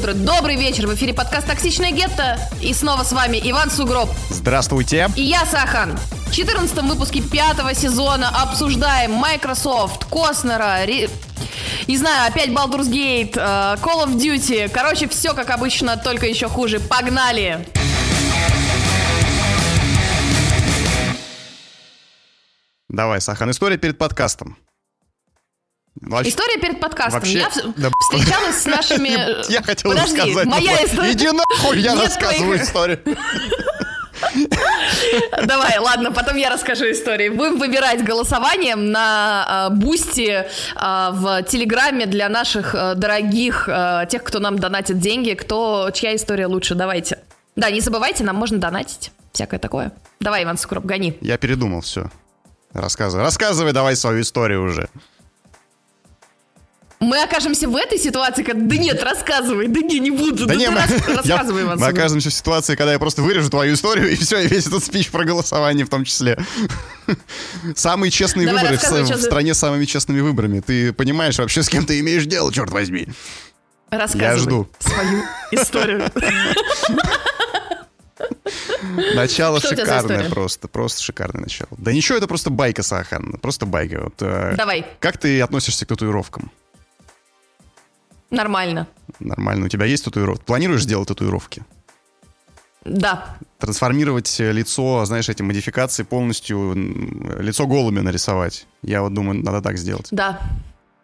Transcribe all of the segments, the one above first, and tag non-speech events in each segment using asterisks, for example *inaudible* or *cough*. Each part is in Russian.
утро, добрый вечер. В эфире подкаст «Токсичная гетто». И снова с вами Иван Сугроб. Здравствуйте. И я, Сахан. В 14 выпуске пятого сезона обсуждаем Microsoft, Костнера, Ри... не знаю, опять Baldur's Gate, э, Call of Duty. Короче, все как обычно, только еще хуже. Погнали! Давай, Сахан, история перед подкастом. Вообще, История перед подкастом. Вообще, я да, встречалась с нашими... *laughs* Я хотел Подожди, рассказать. моя но- история- Иди нахуй, я Нет рассказываю твоих- историю. *laughs* Давай, ладно, потом я расскажу историю. Будем выбирать голосованием на э, Boosty э, в Телеграме для наших э, дорогих, э, тех, кто нам донатит деньги, кто, чья история лучше. Давайте. Да, не забывайте, нам можно донатить. Всякое такое. Давай, Иван Сугроб, гони. Я передумал, все. Рассказывай. Рассказывай давай свою историю уже. Мы окажемся в этой ситуации, как да нет, рассказывай, да не, не буду. Да ну не, мы, рас- *laughs* я- рассказывай, Иван мы окажемся в ситуации, когда я просто вырежу твою историю, и все, и весь этот спич про голосование в том числе. *laughs* Самые честные Давай, выборы в, в стране с самыми честными выборами. Ты понимаешь вообще, с кем ты имеешь дело, черт возьми. Рассказывай жду. свою историю. *laughs* Начало Что шикарное просто, просто шикарное начало. Да ничего, это просто байка, Сахан, просто байка. Вот, э, Давай, Как ты относишься к татуировкам? Нормально. Нормально, у тебя есть татуировки? Планируешь сделать татуировки? Да, Трансформировать э, лицо, знаешь, эти модификации полностью, лицо голубя нарисовать. Я вот думаю, надо так сделать. да.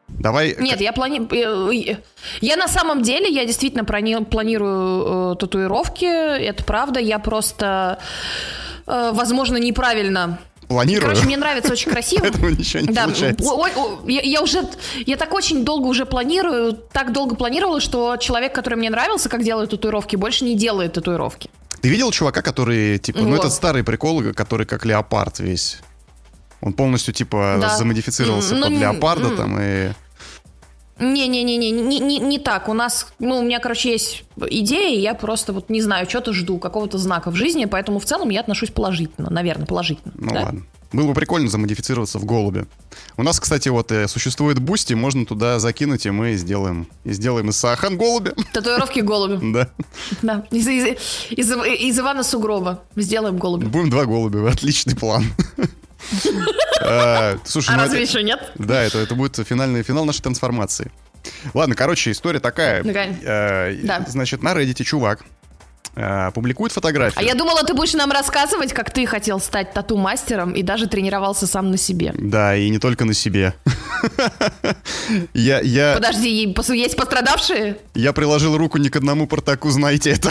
Давай... Нет, я планирую... Я на самом деле, я действительно плани- планирую э, татуировки, это правда, я просто, э, возможно, неправильно... Планирую, Короче, мне нравится очень красиво. *laughs* поэтому ничего не Да, получается. ой, ой, я, я уже, я так очень долго уже планирую, так долго планировала, что человек, который мне нравился, как делает татуировки, больше не делает татуировки. Ты видел чувака, который, типа, ну Вот. этот старый прикол, который как леопард весь. Он полностью, типа, Да. замодифицировался ну, под леопарда м. там и... Не-не-не-не, не, не, не так. У нас, ну, у меня, короче, есть идея, и я просто вот не знаю, что-то жду, какого-то знака в жизни, поэтому в целом я отношусь положительно, наверное, положительно. Ну да? ладно. Было бы прикольно замодифицироваться в голубе. У нас, кстати, вот э, существует Boosty, можно туда закинуть, и мы сделаем, и сделаем из Саахан голубя. *laughs* Татуировки голубя. Да. Да. Из, из- из- из Ивана Сугроба. Сделаем голубя. Будем два голубя, отличный план. *laughs* Э, Слушай, А ну разве еще нет? Да, это, это будет финальный финал нашей трансформации. Ладно, короче, история такая. Э. Значит, на Reddit чувак э, публикует фотографию. А я думала, ты будешь нам рассказывать, как ты хотел стать тату-мастером и даже тренировался сам на себе. Да, и не только на себе. Я, я, Подожди, есть пострадавшие? я приложил руку не к одному портаку, знаете это.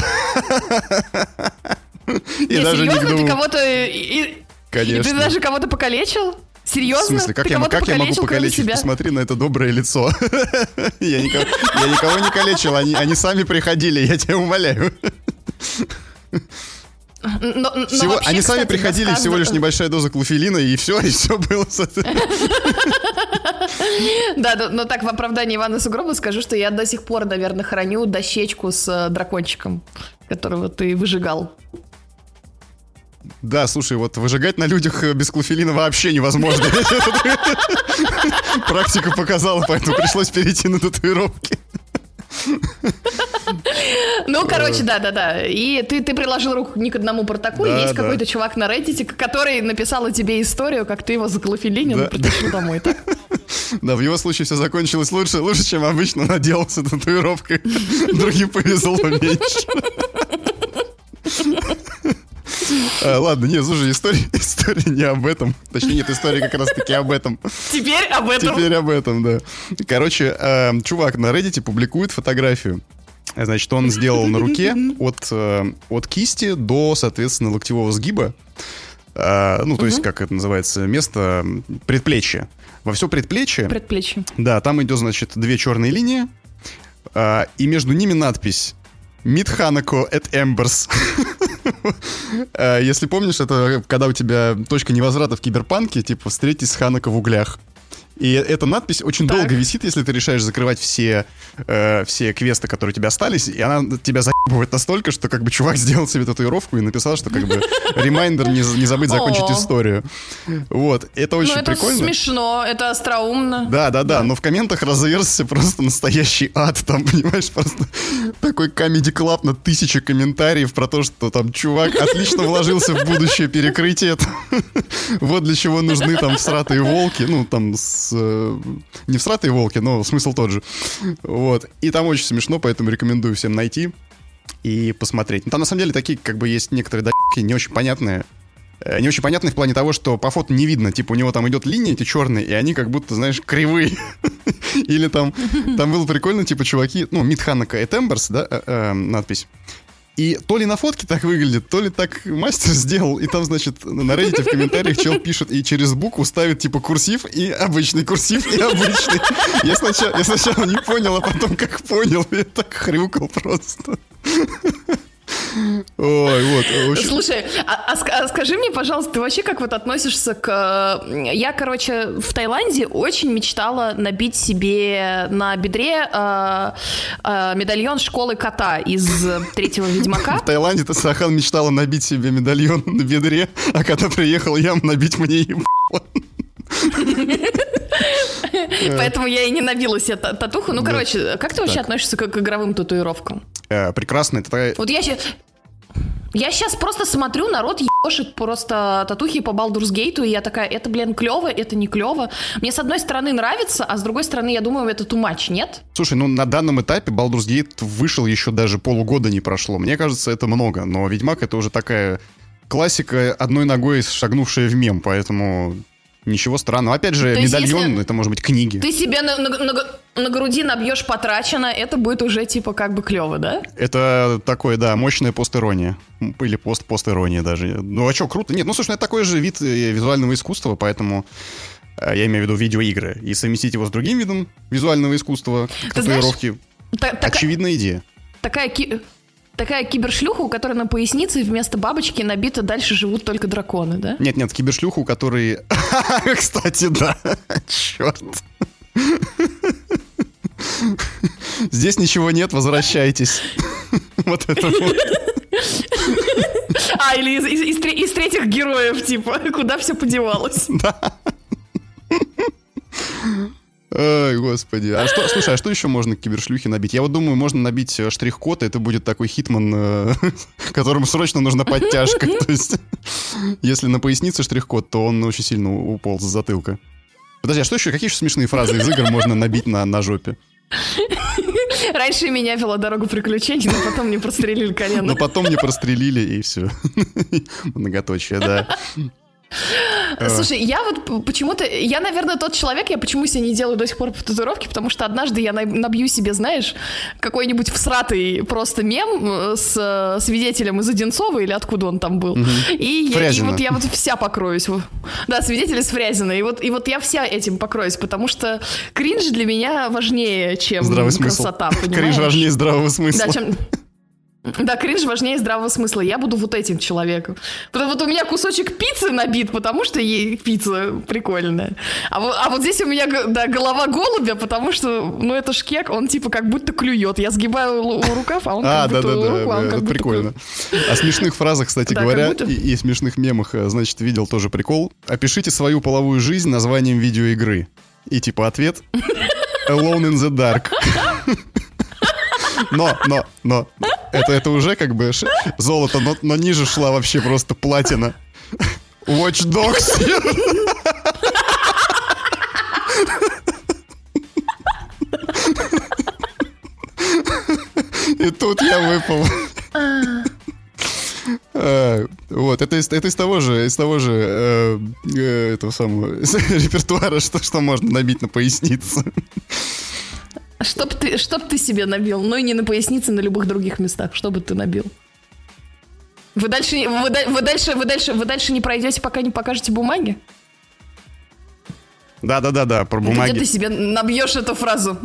И даже серьезно, ты кого-то... и- Конечно. И ты даже кого-то покалечил? В Серьезно? смысле, как, ты я, как я могу покалечить? Посмотри на это доброе лицо. *laughs* Я никого, я никого не калечил, они, они сами приходили, я тебя умоляю. Но- но Всего- вообще, они сами кстати, приходили, рассказываю- всего лишь небольшая доза клофелина, и все, и все было. да, но так в оправдании Ивана Сугроба скажу, что я до сих пор, наверное, храню дощечку с э, дракончиком, которого ты выжигал. Да, слушай, вот выжигать на людях э, без клофелина вообще невозможно. Практика показала, поэтому пришлось перейти на татуировки. Ну, короче, да-да-да. И ты, ты приложил руку не к одному протоку, и Да, есть да. какой-то чувак на Reddit, который написал тебе историю, как ты его заклофелинил Да. и притащил домой, так? Да, в его случае все закончилось лучше, лучше, чем обычно наделался татуировкой. Другим повезло меньше. А, Ладно, не, слушай, история, *laughs* история не об этом. Точнее, нет, история как раз-таки об этом. Теперь об этом. Теперь об этом, да. Короче, э, чувак на Reddit публикует фотографию. Значит, он сделал на руке от, э, от кисти до, соответственно, локтевого сгиба. Э, ну, то есть, как это называется, место предплечья. Во все предплечье, Предплечье. да, там идет, значит, две черные линии, э, и между ними надпись Meet Hanako at Embers. Э, Если помнишь, это когда у тебя точка невозврата в киберпанке, типа встретись с Ханако в углях. И эта надпись очень Так. долго висит, если ты решаешь закрывать все, э, все квесты, которые у тебя остались, и она тебя заёбывает настолько, что как бы чувак сделал себе татуировку и написал, что как бы reminder не, не забыть закончить историю. Вот, это очень ну, это прикольно. смешно, это остроумно. Да, да, да, но в комментах разверзся просто настоящий ад, там, понимаешь, просто такой Comedy Club на тысячи комментариев про то, что там чувак отлично вложился в будущее перекрытие. Вот для чего нужны там всратые волки, ну, там, с, э, не всратые волки, но смысл тот же. Вот, и там очень смешно, поэтому рекомендую всем найти и посмотреть. Ну, там на самом деле такие, как бы, есть некоторые доебки не очень понятные. Э, не очень понятные в плане того, что по фото не видно. Типа у него там идет линия эти черные, и они как будто, знаешь, кривые. *laughs* Или там, там было прикольно, типа, чуваки, ну, Мидханака и Темберс, да, э, э, надпись. И то ли на фотке так выглядит, то ли так мастер сделал, и там, значит, на Reddit в комментариях чел пишет и через букву ставит типа курсив и обычный курсив и обычный. Я сначала, я сначала не понял, а потом как понял, я так хрюкал просто. Ой, вот. Очень... Слушай, а, а, а скажи мне, пожалуйста, ты вообще как вот относишься к... Я, короче, в Таиланде очень мечтала набить себе на бедре э, э, медальон школы кота из третьего Ведьмака. В Таиланде ты, Сахан, мечтала набить себе медальон на бедре, а когда приехал я, набить мне его. Поэтому я и не набила себе татуху. Ну, короче, как ты вообще относишься к игровым татуировкам? Э, прекрасно. Это... Вот я сейчас... Я сейчас просто смотрю, народ ебошит просто татухи по Gate, и я такая, это, блин, клево, это не клево. Мне, с одной стороны, нравится, а с другой стороны, я думаю, это too much, нет? Слушай, ну на данном этапе Gate вышел еще даже полугода не прошло. Мне кажется, это много, но Ведьмак это уже такая классика, одной ногой шагнувшая в мем, поэтому Ничего странного. Опять же, То медальон, если это может быть книги. Ты себе на, на, на, на груди набьешь потрачено, это будет уже типа как бы клево, да? Это такое, да, мощная постерония. Или пост-постерония даже. Ну а что, круто? Нет, ну слушай, ну, это такой же вид э, визуального искусства, поэтому э, я имею в виду видеоигры. И совместить его с другим видом визуального искусства, татуировки. Очевидная идея. Такая такая кибершлюха, у которой на пояснице вместо бабочки набито дальше живут только драконы, да? Нет, нет, кибершлюха, у которой... *laughs* Кстати, да. *laughs* Черт. Здесь ничего нет, возвращайтесь. *laughs* Вот это вот. А, или из, из, из, из третьих героев, типа, куда все подевалось. Да. Ой, господи. А что, слушай, а что еще можно к кибершлюхе набить? Я вот думаю, можно набить э, штрих-код, и это будет такой Hitman, э, *laughs* которому срочно нужна подтяжка. *laughs* То есть, если на пояснице штрих-код, то он очень сильно уполз с затылка. Подожди, а что еще? Какие еще смешные фразы из игр можно набить на, на жопе? Раньше меня вела дорогу приключений, но потом мне прострелили колено. Но потом мне прострелили, и все. *laughs* Многоточие, да. Слушай, я вот почему-то, я, наверное, тот человек, я почему себе не делаю до сих пор татуировки, потому что однажды я набью себе, знаешь, какой-нибудь всратый просто мем э, с э, свидетелем из Одинцова или откуда он там был. Угу. И, я, и вот я вот вся покроюсь. Да, свидетель из Фрязина. И вот, и вот я вся этим покроюсь, потому что кринж для меня важнее, чем Здравый красота, смысл. Кринж важнее здравого смысла. Да, чем... Да, кринж важнее здравого смысла. Я буду вот этим человеком. Потому вот у меня кусочек пиццы набит, потому что ей пицца прикольная. А вот, а вот здесь у меня да, голова голубя, потому что, ну, это шкек, он типа как будто клюет. Я сгибаю рукав, а он а, как да, будто да, руку, да, а он как будто прикольно. Клюет. О смешных фразах, кстати да, говоря, будто... и, и смешных мемах, э, значит, видел тоже прикол. Опишите свою половую жизнь названием видеоигры. И типа ответ *laughs* Alone in the Dark. *laughs* Но, но, но, это, это уже как бы золото, но, но ниже шла вообще просто платина. Watch Dogs. И тут я выпал. А, вот, это из, это из того же, из того же э, э, этого самого *laughs* репертуара, что, что можно набить на поясницу. Чтоб ты, чтоб ты себе набил, но и не на пояснице, на любых других местах, что бы ты набил. Вы дальше, вы, вы дальше, вы дальше, вы дальше не пройдете, пока не покажете бумаги? Да, да, да, да, про бумаги. Где ты себе набьешь эту фразу?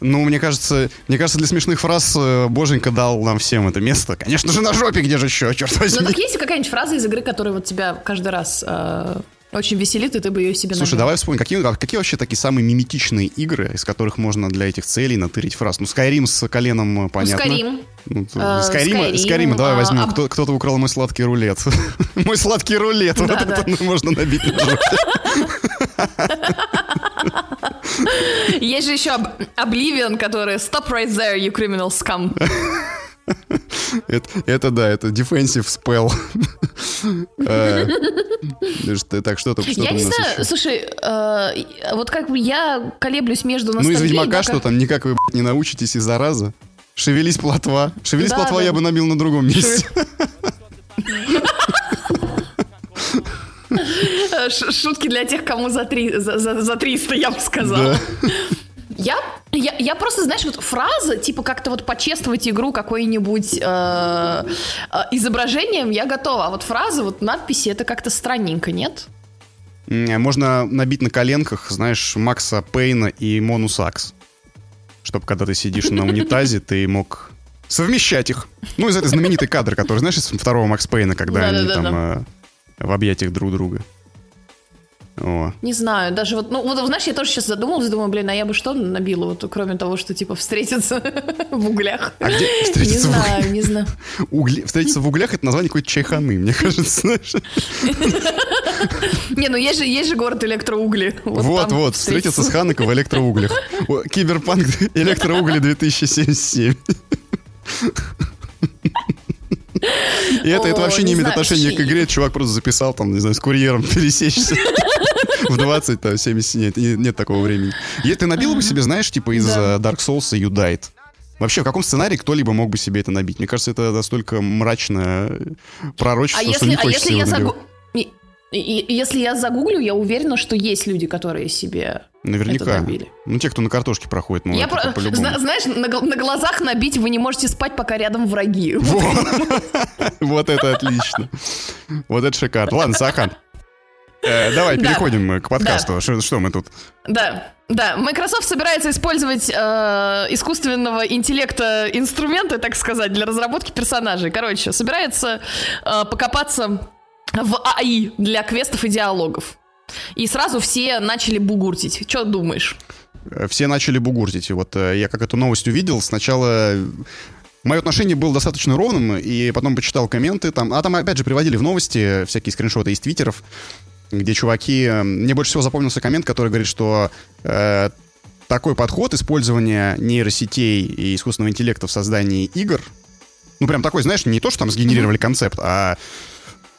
Ну, мне кажется, мне кажется, для смешных фраз э, Боженька дал нам всем это место. Конечно же, на жопе, где же еще, черт возьми. Ну, так есть какая-нибудь фраза из игры, которая вот тебя каждый раз э, очень веселит, и ты бы ее себе Слушай, набил. давай вспомним, какие, какие вообще такие самые миметичные игры, из которых можно для этих целей натырить фраз? Ну, Skyrim с коленом, Ну, понятно. Skyrim. Ну, Э, Скайрима, Skyrim, Скайрима давай а, возьмем. а- Кто, кто-то украл мой сладкий рулет. *laughs* мой сладкий рулет. вот Да, это да. можно набить. Есть же еще Oblivion, который Stop right there, you criminal scum. *laughs* это, это да, это defensive spell. Э, Так, что там, что Я не знаю, слушай, э, вот как бы я колеблюсь между Ну, из Ведьмака что там, никак вы не научитесь из-за раза. Шевелись плотва. Шевелись плотва я бы набил на другом месте. Шутки для тех, кому за, три, за, за, за 300, я бы сказала. Да. Я, я, я просто, знаешь, вот фраза, типа как-то вот почествовать игру какой-нибудь э, э, изображением, я готова. А вот фраза, вот надписи, это как-то странненько, нет? М, Можно набить на коленках, знаешь, Макса Пейна и Мону Сакс. Чтобы когда ты сидишь на унитазе, ты мог совмещать их. Ну, из этой знаменитый кадр, который, знаешь, из второго Макс Пейна, когда они там э, в объятиях друг друга. О. Не знаю, даже вот, ну, вот, знаешь, я тоже сейчас задумалась, думаю, блин, а я бы что набила, вот, кроме того, что, типа, встретиться *laughs* в углях. А где Не встретиться в знаю, не знаю. Угли... Встретиться в углях это название какой-то чайханы, мне кажется, знаешь. Не, ну есть же, есть же город электроугли. Вот, вот, встретиться с Ханекой в электроуглях. Киберпанк *laughs* электроугли 2077. И это, это вообще не имеет отношения к игре. Чувак просто записал там, не знаю, с курьером *laughs* пересечься. В 20, там, 70, нет, нет, такого времени. И ты набил бы себе, знаешь, типа из э, Dark Souls и Died? Вообще, в каком сценарии кто-либо мог бы себе это набить? Мне кажется, это настолько мрачное пророчество, А что если, не а хочется если я загу... Если загуглю, я уверена, что есть люди, которые себе Наверняка. Ну, те, кто на картошке проходит, ну, я про- по-любому. зна- знаешь, на, на глазах набить вы не можете спать, пока рядом враги. *laughs* Вот это отлично. Вот это шикарно. Ладно, Сахан. э, Давай Да. переходим э, к подкасту. Что что мы тут? Да, да. Microsoft собирается использовать э, искусственного интеллекта инструменты, так сказать, для разработки персонажей. Короче, собирается э, покопаться в АИ для квестов и диалогов. И сразу все начали бугуртить. Что думаешь? Э, Все начали бугуртить. Вот э, я как эту новость увидел, сначала э, Мое отношение было достаточно ровным, и потом почитал комменты там. А там, опять же, приводили в новости всякие скриншоты из твиттеров, где чуваки... Мне больше всего запомнился коммент, который говорит, что э, такой подход использования нейросетей и искусственного интеллекта в создании игр, ну, прям такой, знаешь, не то, что там сгенерировали концепт, а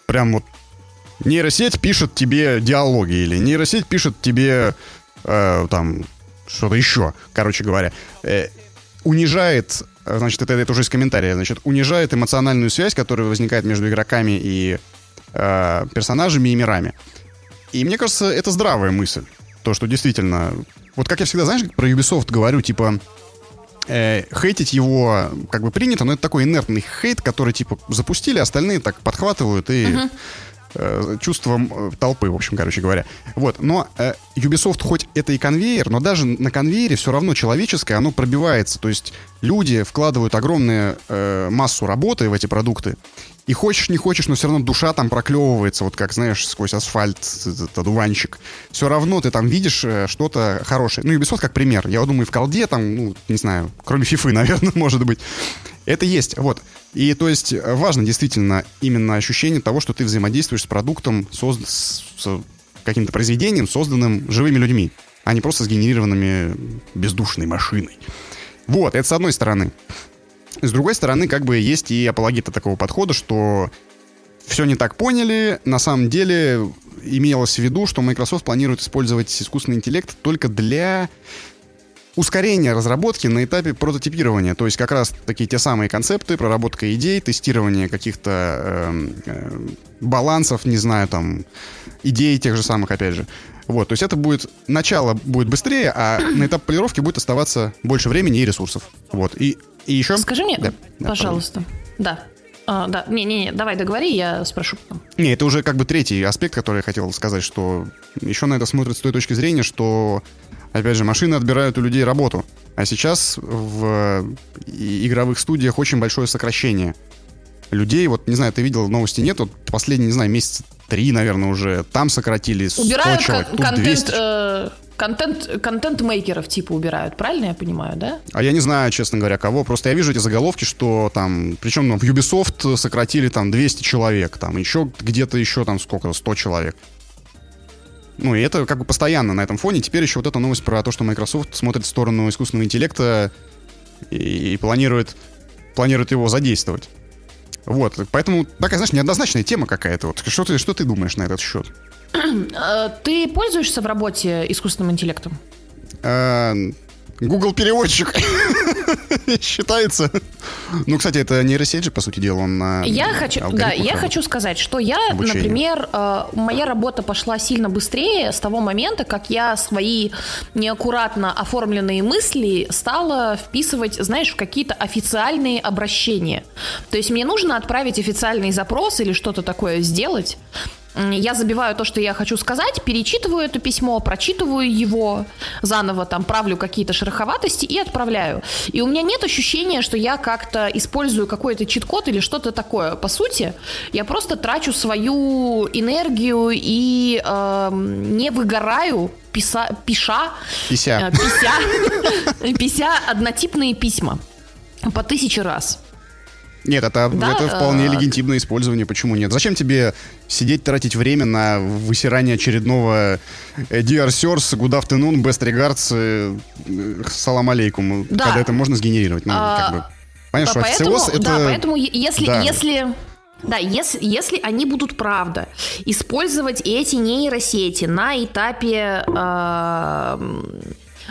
прям вот нейросеть пишет тебе диалоги, или нейросеть пишет тебе э, там что-то еще, короче говоря, э, унижает, значит, это, это уже из комментария, значит, унижает эмоциональную связь, которая возникает между игроками и э, персонажами и мирами. И мне кажется, это здравая мысль. То, что действительно... Вот как я всегда, знаешь, про Ubisoft говорю, типа, э, хейтить его как бы принято, но это такой инертный хейт, который, типа, запустили, остальные так подхватывают и э, чувством э, толпы, в общем, короче говоря. Вот, но э, Ubisoft хоть это и конвейер, но даже на конвейере все равно человеческое, оно пробивается. То есть люди вкладывают огромную э, массу работы в эти продукты, и хочешь, не хочешь, но все равно душа там проклевывается, вот как, знаешь, сквозь асфальт, этот одуванчик. Все равно ты там видишь э, что-то хорошее. Ну, Ubisoft как пример. Я вот думаю, в колде там, ну, не знаю, кроме фифы, *laughs* наверное, может быть. Это есть, вот. И то есть важно действительно именно ощущение того, что ты взаимодействуешь с продуктом, созд- с каким-то произведением, созданным живыми людьми, а не просто сгенерированными бездушной машиной. Вот, это с одной стороны. С другой стороны, как бы есть и апологеты такого подхода, что все не так поняли. На самом деле имелось в виду, что Microsoft планирует использовать искусственный интеллект только для ускорения разработки на этапе прототипирования. То есть как раз такие те самые концепты, проработка идей, тестирование каких-то эм, эм, балансов, не знаю, там, идей тех же самых, опять же. Вот, то есть это будет, начало будет быстрее, а на этап полировки будет оставаться больше времени и ресурсов. Вот, и, и еще... Скажи мне, да, пожалуйста. Да. А, да. Не-не-не, давай договори, я спрошу потом. Не, это уже как бы третий аспект, который я хотел сказать, что еще на это смотрят с той точки зрения, что, опять же, машины отбирают у людей работу. А сейчас в игровых студиях очень большое сокращение. людей, вот, не знаю, ты видел новости, нет, вот последний, не знаю, месяц три, наверное, уже, там сократили 100 Убирают человек, кон- тут контент, 200. э, контент, контент-мейкеров типа убирают, правильно я понимаю, да? А я не знаю, честно говоря, кого. Просто я вижу эти заголовки, что там, причем ну, в Ubisoft сократили там 200 человек, там еще где-то еще там сколько, 100 человек. Ну, и это как бы постоянно на этом фоне. Теперь еще вот эта новость про то, что Microsoft смотрит в сторону искусственного интеллекта и, и планирует, планирует его задействовать. Вот, поэтому такая, знаешь, неоднозначная тема какая-то. Вот. Что, ты, что ты думаешь на этот счет? Э, *clears throat* Ты пользуешься в работе искусственным интеллектом? Google переводчик *laughs* считается. Ну, кстати, это нейросеть же, по сути дела, он на Я хочу, да, я хочу сказать, что я, Обучение. например, э, моя работа пошла сильно быстрее с того момента, как я свои неаккуратно оформленные мысли стала вписывать, знаешь, в какие-то официальные обращения. То есть мне нужно отправить официальный запрос или что-то такое сделать. Я забиваю то, что я хочу сказать, перечитываю это письмо, прочитываю его заново, там правлю какие-то шероховатости и отправляю. И у меня нет ощущения, что я как-то использую какой-то чит-код или что-то такое. По сути, я просто трачу свою энергию и эм, не выгораю, писа, пиша, Пися. э, пися, *laughs* пися однотипные письма по тысяче раз. Нет, это, Да, это вполне э, легитимное использование, почему нет? Зачем тебе сидеть, тратить время на высирание очередного э, Dear Sirs, Good Afternoon, Best Regards, э, э, Салам алейкум, Да. когда это можно сгенерировать? Ну, А, как бы, Понятно, что поэтому, это... Да, поэтому если, Да. если да, если, если они будут, правда, использовать эти нейросети на этапе эм,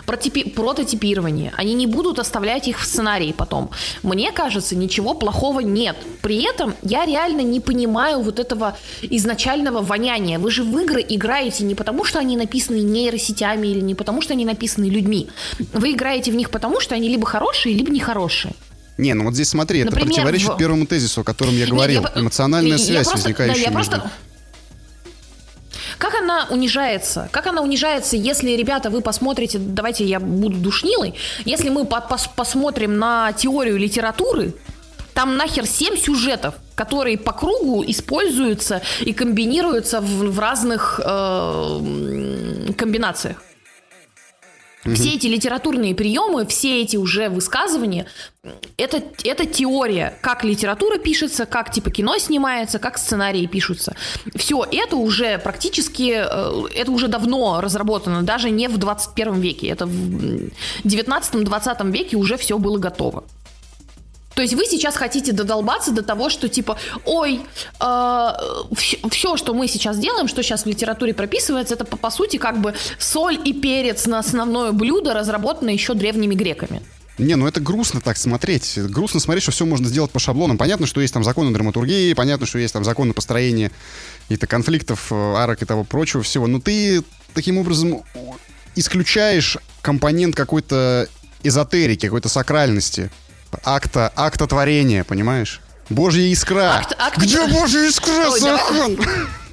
протипи- прототипирования, они не будут оставлять их в сценарии потом. Мне кажется, ничего плохого нет. При этом я реально не понимаю вот этого изначального воняния. Вы же в игры играете не потому, что они написаны нейросетями или не потому, что они написаны людьми. Вы играете в них потому, что они либо хорошие, либо нехорошие. Не, ну вот здесь смотри, это Например, противоречит в- первому тезису, о котором я говорил. Нет, я- Эмоциональная я связь, просто- возникающая да, я между... просто- Как она унижается? Как она унижается, если, ребята, вы посмотрите, давайте я буду душнилой, если мы по- пос- посмотрим на теорию литературы, там нахер 7 сюжетов, которые по кругу используются и комбинируются в, в разных э, м, комбинациях. Все эти литературные приемы, все эти уже высказывания, это, это теория, как литература пишется, как типа кино снимается, как сценарии пишутся. Все это уже практически, э, это уже давно разработано, даже не в 21 веке, это в 19-20 веке уже все было готово. То есть вы сейчас хотите додолбаться до того, что типа, ой, все, что мы сейчас делаем, что сейчас в литературе прописывается, это по, по сути как бы соль и перец на основное блюдо, разработанное еще древними греками. Не, ну это грустно так смотреть. Грустно смотреть, что все можно сделать по шаблонам. Понятно, что есть там законы драматургии, понятно, что есть там законы построения каких-то конфликтов, э, арок и того прочего всего. Но ты таким образом исключаешь компонент какой-то эзотерики, какой-то сакральности, акта, акта творения, понимаешь? Божья искра. Акт- акт- Где Божья искра, Ой, давай- Сахан?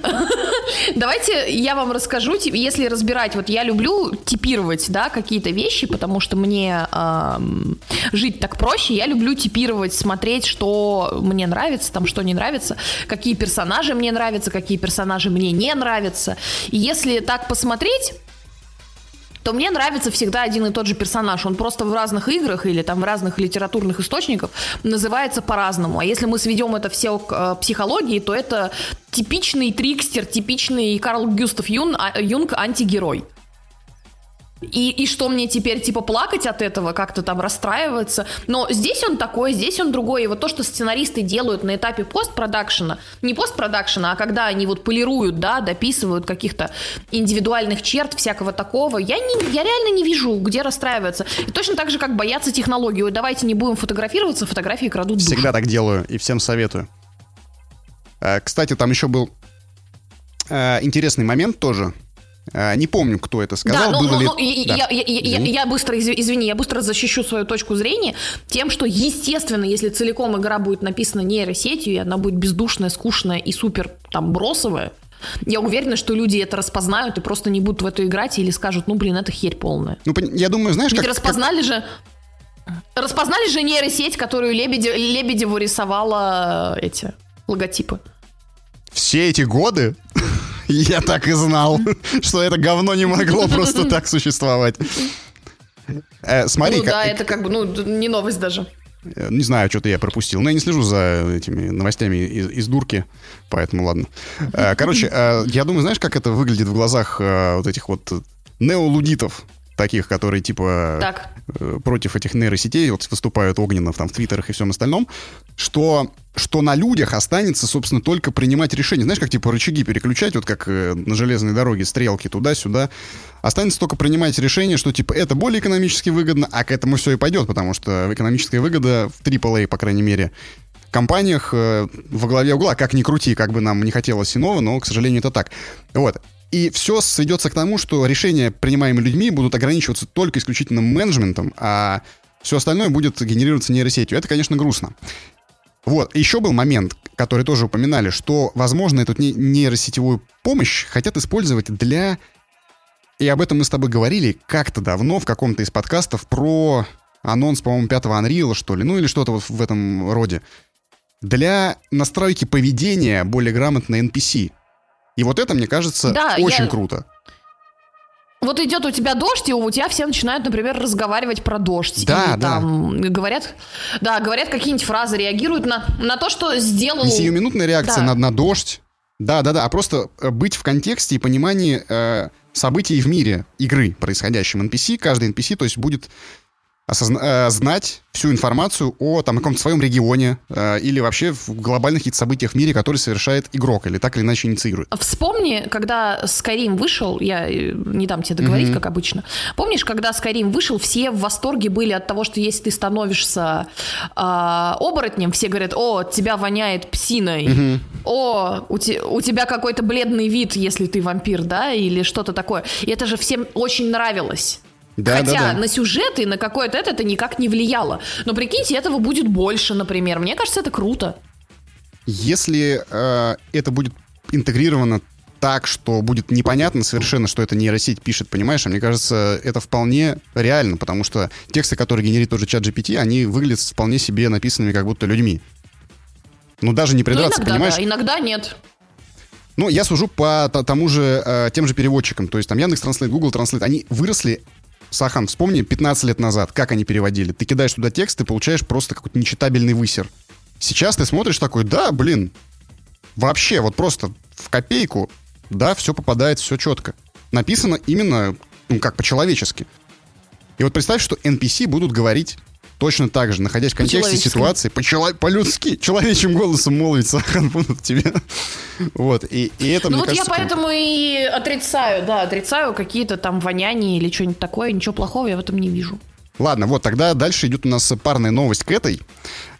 *laughs* Давайте я вам расскажу, если разбирать, вот я люблю типировать, да, какие-то вещи, потому что мне ам, жить так проще, я люблю типировать, смотреть, что мне нравится, там, что не нравится, какие персонажи мне нравятся, какие персонажи мне не нравятся. И если так посмотреть, то мне нравится всегда один и тот же персонаж. Он просто в разных играх или там в разных литературных источниках называется по-разному. А если мы сведем это все к э, психологии, то это типичный трикстер, типичный Карл Гюстав Юн, а- Юнг антигерой. И, и что мне теперь, типа, плакать от этого, как-то там расстраиваться? Но здесь он такой, здесь он другой. И вот то, что сценаристы делают на этапе постпродакшена, не постпродакшена, а когда они вот полируют, да, дописывают каких-то индивидуальных черт, всякого такого, я, не, я реально не вижу, где расстраиваться. И точно так же, как бояться технологии. Ой, давайте не будем фотографироваться, фотографии крадут душу. Всегда так делаю и всем советую. Э, Кстати, там еще был э, интересный момент тоже. Э, Не помню, кто это сказал. да, ну, было ну, ли- ну, и- и Да. я, я- я- быстро, изв- извини, я быстро защищу свою точку зрения тем, что, естественно, если целиком игра будет написана нейросетью, и она будет бездушная, скучная и супер там бросовая, я уверена, что люди это распознают и просто не будут в эту играть или скажут, ну, блин, это херь полная. Ну, я думаю, знаешь, Ведь как... как- распознали же... Распознали же нейросеть, которую Лебедев, Лебедеву рисовала э, эти логотипы. Все эти годы я так и знал, *laughs* что это говно не могло просто так *laughs* существовать. Э, смотри, ну да, это как бы, ну, не новость даже. Э, не знаю, что-то я пропустил. Но я не слежу за этими новостями из, из дурки, поэтому ладно. Э, *laughs* короче, я думаю, знаешь, как это выглядит в глазах вот этих вот неолудитов, таких, которые типа так. Против этих нейросетей вот, выступают огненно там, в твиттерах и всем остальном, что, что на людях останется, собственно, только принимать решения. Знаешь, как типа рычаги переключать, вот как на железной дороге стрелки туда-сюда. Останется только принимать решение, что типа это более экономически выгодно, а к этому все и пойдет, потому что экономическая выгода в AAA, по крайней мере, компаниях э, во главе угла, как ни крути, как бы нам не хотелось иного, но, к сожалению, это так. Вот. И все сведется к тому, что решения, принимаемые людьми, будут ограничиваться только исключительно менеджментом, а все остальное будет генерироваться нейросетью. Это, конечно, грустно. Вот, еще был момент, который тоже упоминали, что, возможно, эту нейросетевую помощь хотят использовать для и об этом мы с тобой говорили как-то давно в каком-то из подкастов про анонс, по-моему, пятого Unreal, что ли, ну или что-то вот в этом роде. Для настройки поведения более грамотной NPC. И вот это, мне кажется, да, очень я... круто. Вот идет у тебя дождь, и у тебя все начинают, например, разговаривать про дождь. Да, или, да. Там, говорят, да, говорят какие-нибудь фразы, реагируют на, на то, что сделал... Не сиюминутная реакция да. на, на дождь. Да, да, да, а просто э, быть в контексте и понимании э, событий в мире игры, происходящем NPC. Каждый NPC, то есть, будет осозна- э, знать всю информацию о там, каком-то своем регионе э, или вообще в глобальных каких-то событиях в мире, которые совершает игрок или так или иначе инициирует. Вспомни, когда Skyrim вышел, я э, не дам тебе договорить, mm-hmm. как обычно. Помнишь, когда Skyrim вышел, все в восторге были от того, что если ты становишься э, оборотнем, все говорят, о, тебя воняет псиной, mm-hmm. о, у, те, у тебя какой-то бледный вид, если ты вампир, да, или что-то такое. И это же всем очень нравилось. Да, Хотя да, да. на сюжет и на какое-то это, это никак не влияло. Но прикиньте, этого будет больше, например. Мне кажется, это круто. Если э, это будет интегрировано так, что будет непонятно совершенно, что это нейросеть пишет, понимаешь? А мне кажется, это вполне реально, потому что тексты, которые генерит тоже чат GPT, они выглядят вполне себе написанными как будто людьми. Ну, даже не придраться, ну, иногда, понимаешь? Да, иногда нет. Ну, я сужу по тому же, э, тем же переводчикам. То есть там Яндекс Транслейт, Google Translate, они выросли Сахан, вспомни 15 лет назад, как они переводили. Ты кидаешь туда текст, ты получаешь просто какой-то нечитабельный высер. Сейчас ты смотришь такой, да, блин, вообще, вот просто в копейку, да, все попадает, все четко. Написано именно, ну, как по-человечески. И вот представь, что NPC будут говорить точно так же, находясь в контексте ситуации, по-человечески, по человечьим голосом молвить Сахан *laughs* будут тебе. Вот, и, и это, Ну вот кажется, я поэтому круто. и отрицаю, да, отрицаю какие-то там воняния или что-нибудь такое, ничего плохого я в этом не вижу. Ладно, вот тогда дальше идет у нас парная новость к этой.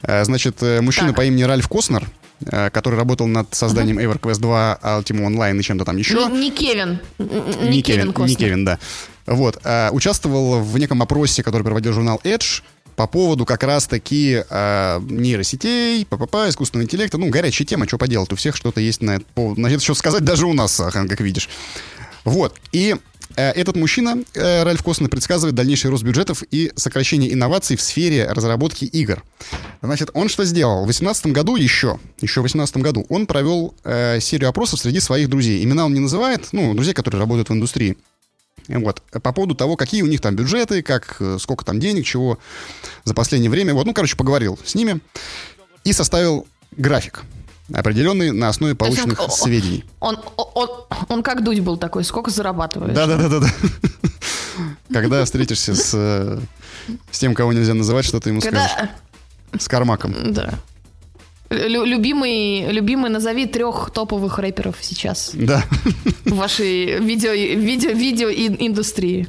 Э, значит, э, мужчина так. по имени Ральф Коснер, э, который работал над созданием uh-huh. EverQuest 2, Ultima Online и чем-то там еще. Не, не Кевин. Не, не Кевин, Кевин Не Кевин, да. Вот. Участвовал в неком опросе, который проводил журнал Edge, по поводу как раз-таки э, нейросетей, ППП, искусственного интеллекта. Ну, горячая тема, что поделать. У всех что-то есть на это повод. На это что сказать даже у нас, как видишь. Вот. И э, этот мужчина, э, Ральф Коснер, предсказывает дальнейший рост бюджетов и сокращение инноваций в сфере разработки игр. Значит, он что сделал? В 2018 году еще, еще в 2018 году, он провел э, серию опросов среди своих друзей. Имена он не называет, ну, друзей, которые работают в индустрии. Вот. По поводу того, какие у них там бюджеты, как, э, сколько там денег, чего за последнее время. Вот, ну, короче, поговорил с ними и составил график определенный на основе полученных он, сведений. Он, он, он, он как дуть был такой, сколько зарабатываешь? Да-да-да-да. *laughs* Когда встретишься с, э, с тем, кого нельзя называть, что ты ему скажешь? С Кармаком. Да. Лю- любимый, любимый, назови трех топовых рэперов сейчас. Да. В вашей видео, видео, видео индустрии.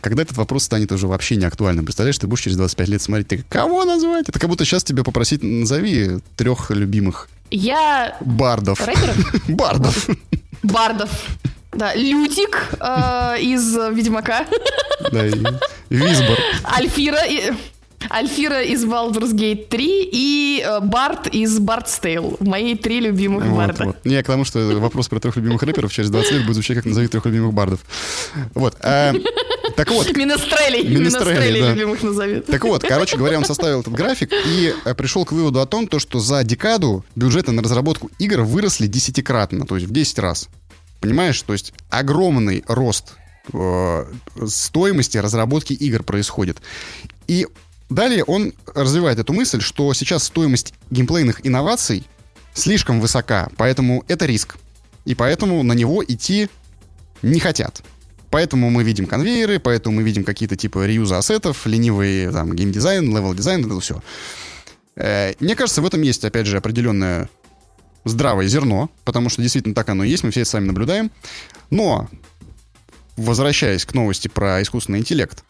Когда этот вопрос станет уже вообще не актуальным? Представляешь, ты будешь через 25 лет смотреть, ты кого назвать? Это как будто сейчас тебе попросить, назови трех любимых Я... Бардов. Рэперов? *laughs* Бардов. Бардов. Да, Лютик э, из Ведьмака. Да, и Визбор. Альфира. И... Альфира из Baldur's Gate 3 и э, Барт из Bard's Tale. Мои три любимых вот, барда. Вот. Не, к тому, что вопрос про трех любимых рэперов через 20 лет будет звучать как назови трех любимых бардов. Вот. А, Так вот. Минестрелей. Минестрелей да. любимых назовет. Так вот, короче говоря, он составил этот график и э, пришел к выводу о том, то, что за декаду бюджеты на разработку игр выросли десятикратно, то есть в 10 раз. Понимаешь? То есть огромный рост э, стоимости разработки игр происходит. И далее он развивает эту мысль, что сейчас стоимость геймплейных инноваций слишком высока, поэтому это риск. И поэтому на него идти не хотят. Поэтому мы видим конвейеры, поэтому мы видим какие-то типа реюза ассетов, ленивый там геймдизайн, левел-дизайн, это все. Э, мне кажется, в этом есть, опять же, определенное здравое зерно, потому что действительно так оно и есть, мы все это сами наблюдаем. Но, возвращаясь к новости про искусственный интеллект,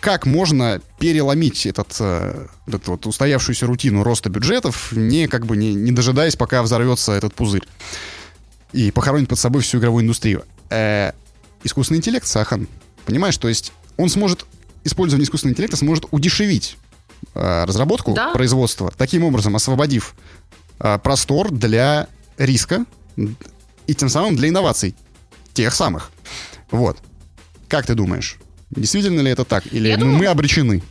как можно переломить этот, этот вот устоявшуюся рутину роста бюджетов, не как бы не, не дожидаясь, пока взорвется этот пузырь и похоронить под собой всю игровую индустрию. Э, искусственный интеллект, Сахан, понимаешь, то есть он сможет, использование искусственного интеллекта сможет удешевить э, разработку, да? производство, таким образом освободив э, простор для риска и тем самым для инноваций тех самых. Вот. Как ты думаешь? Действительно ли это так? Или я думаю... мы обречены?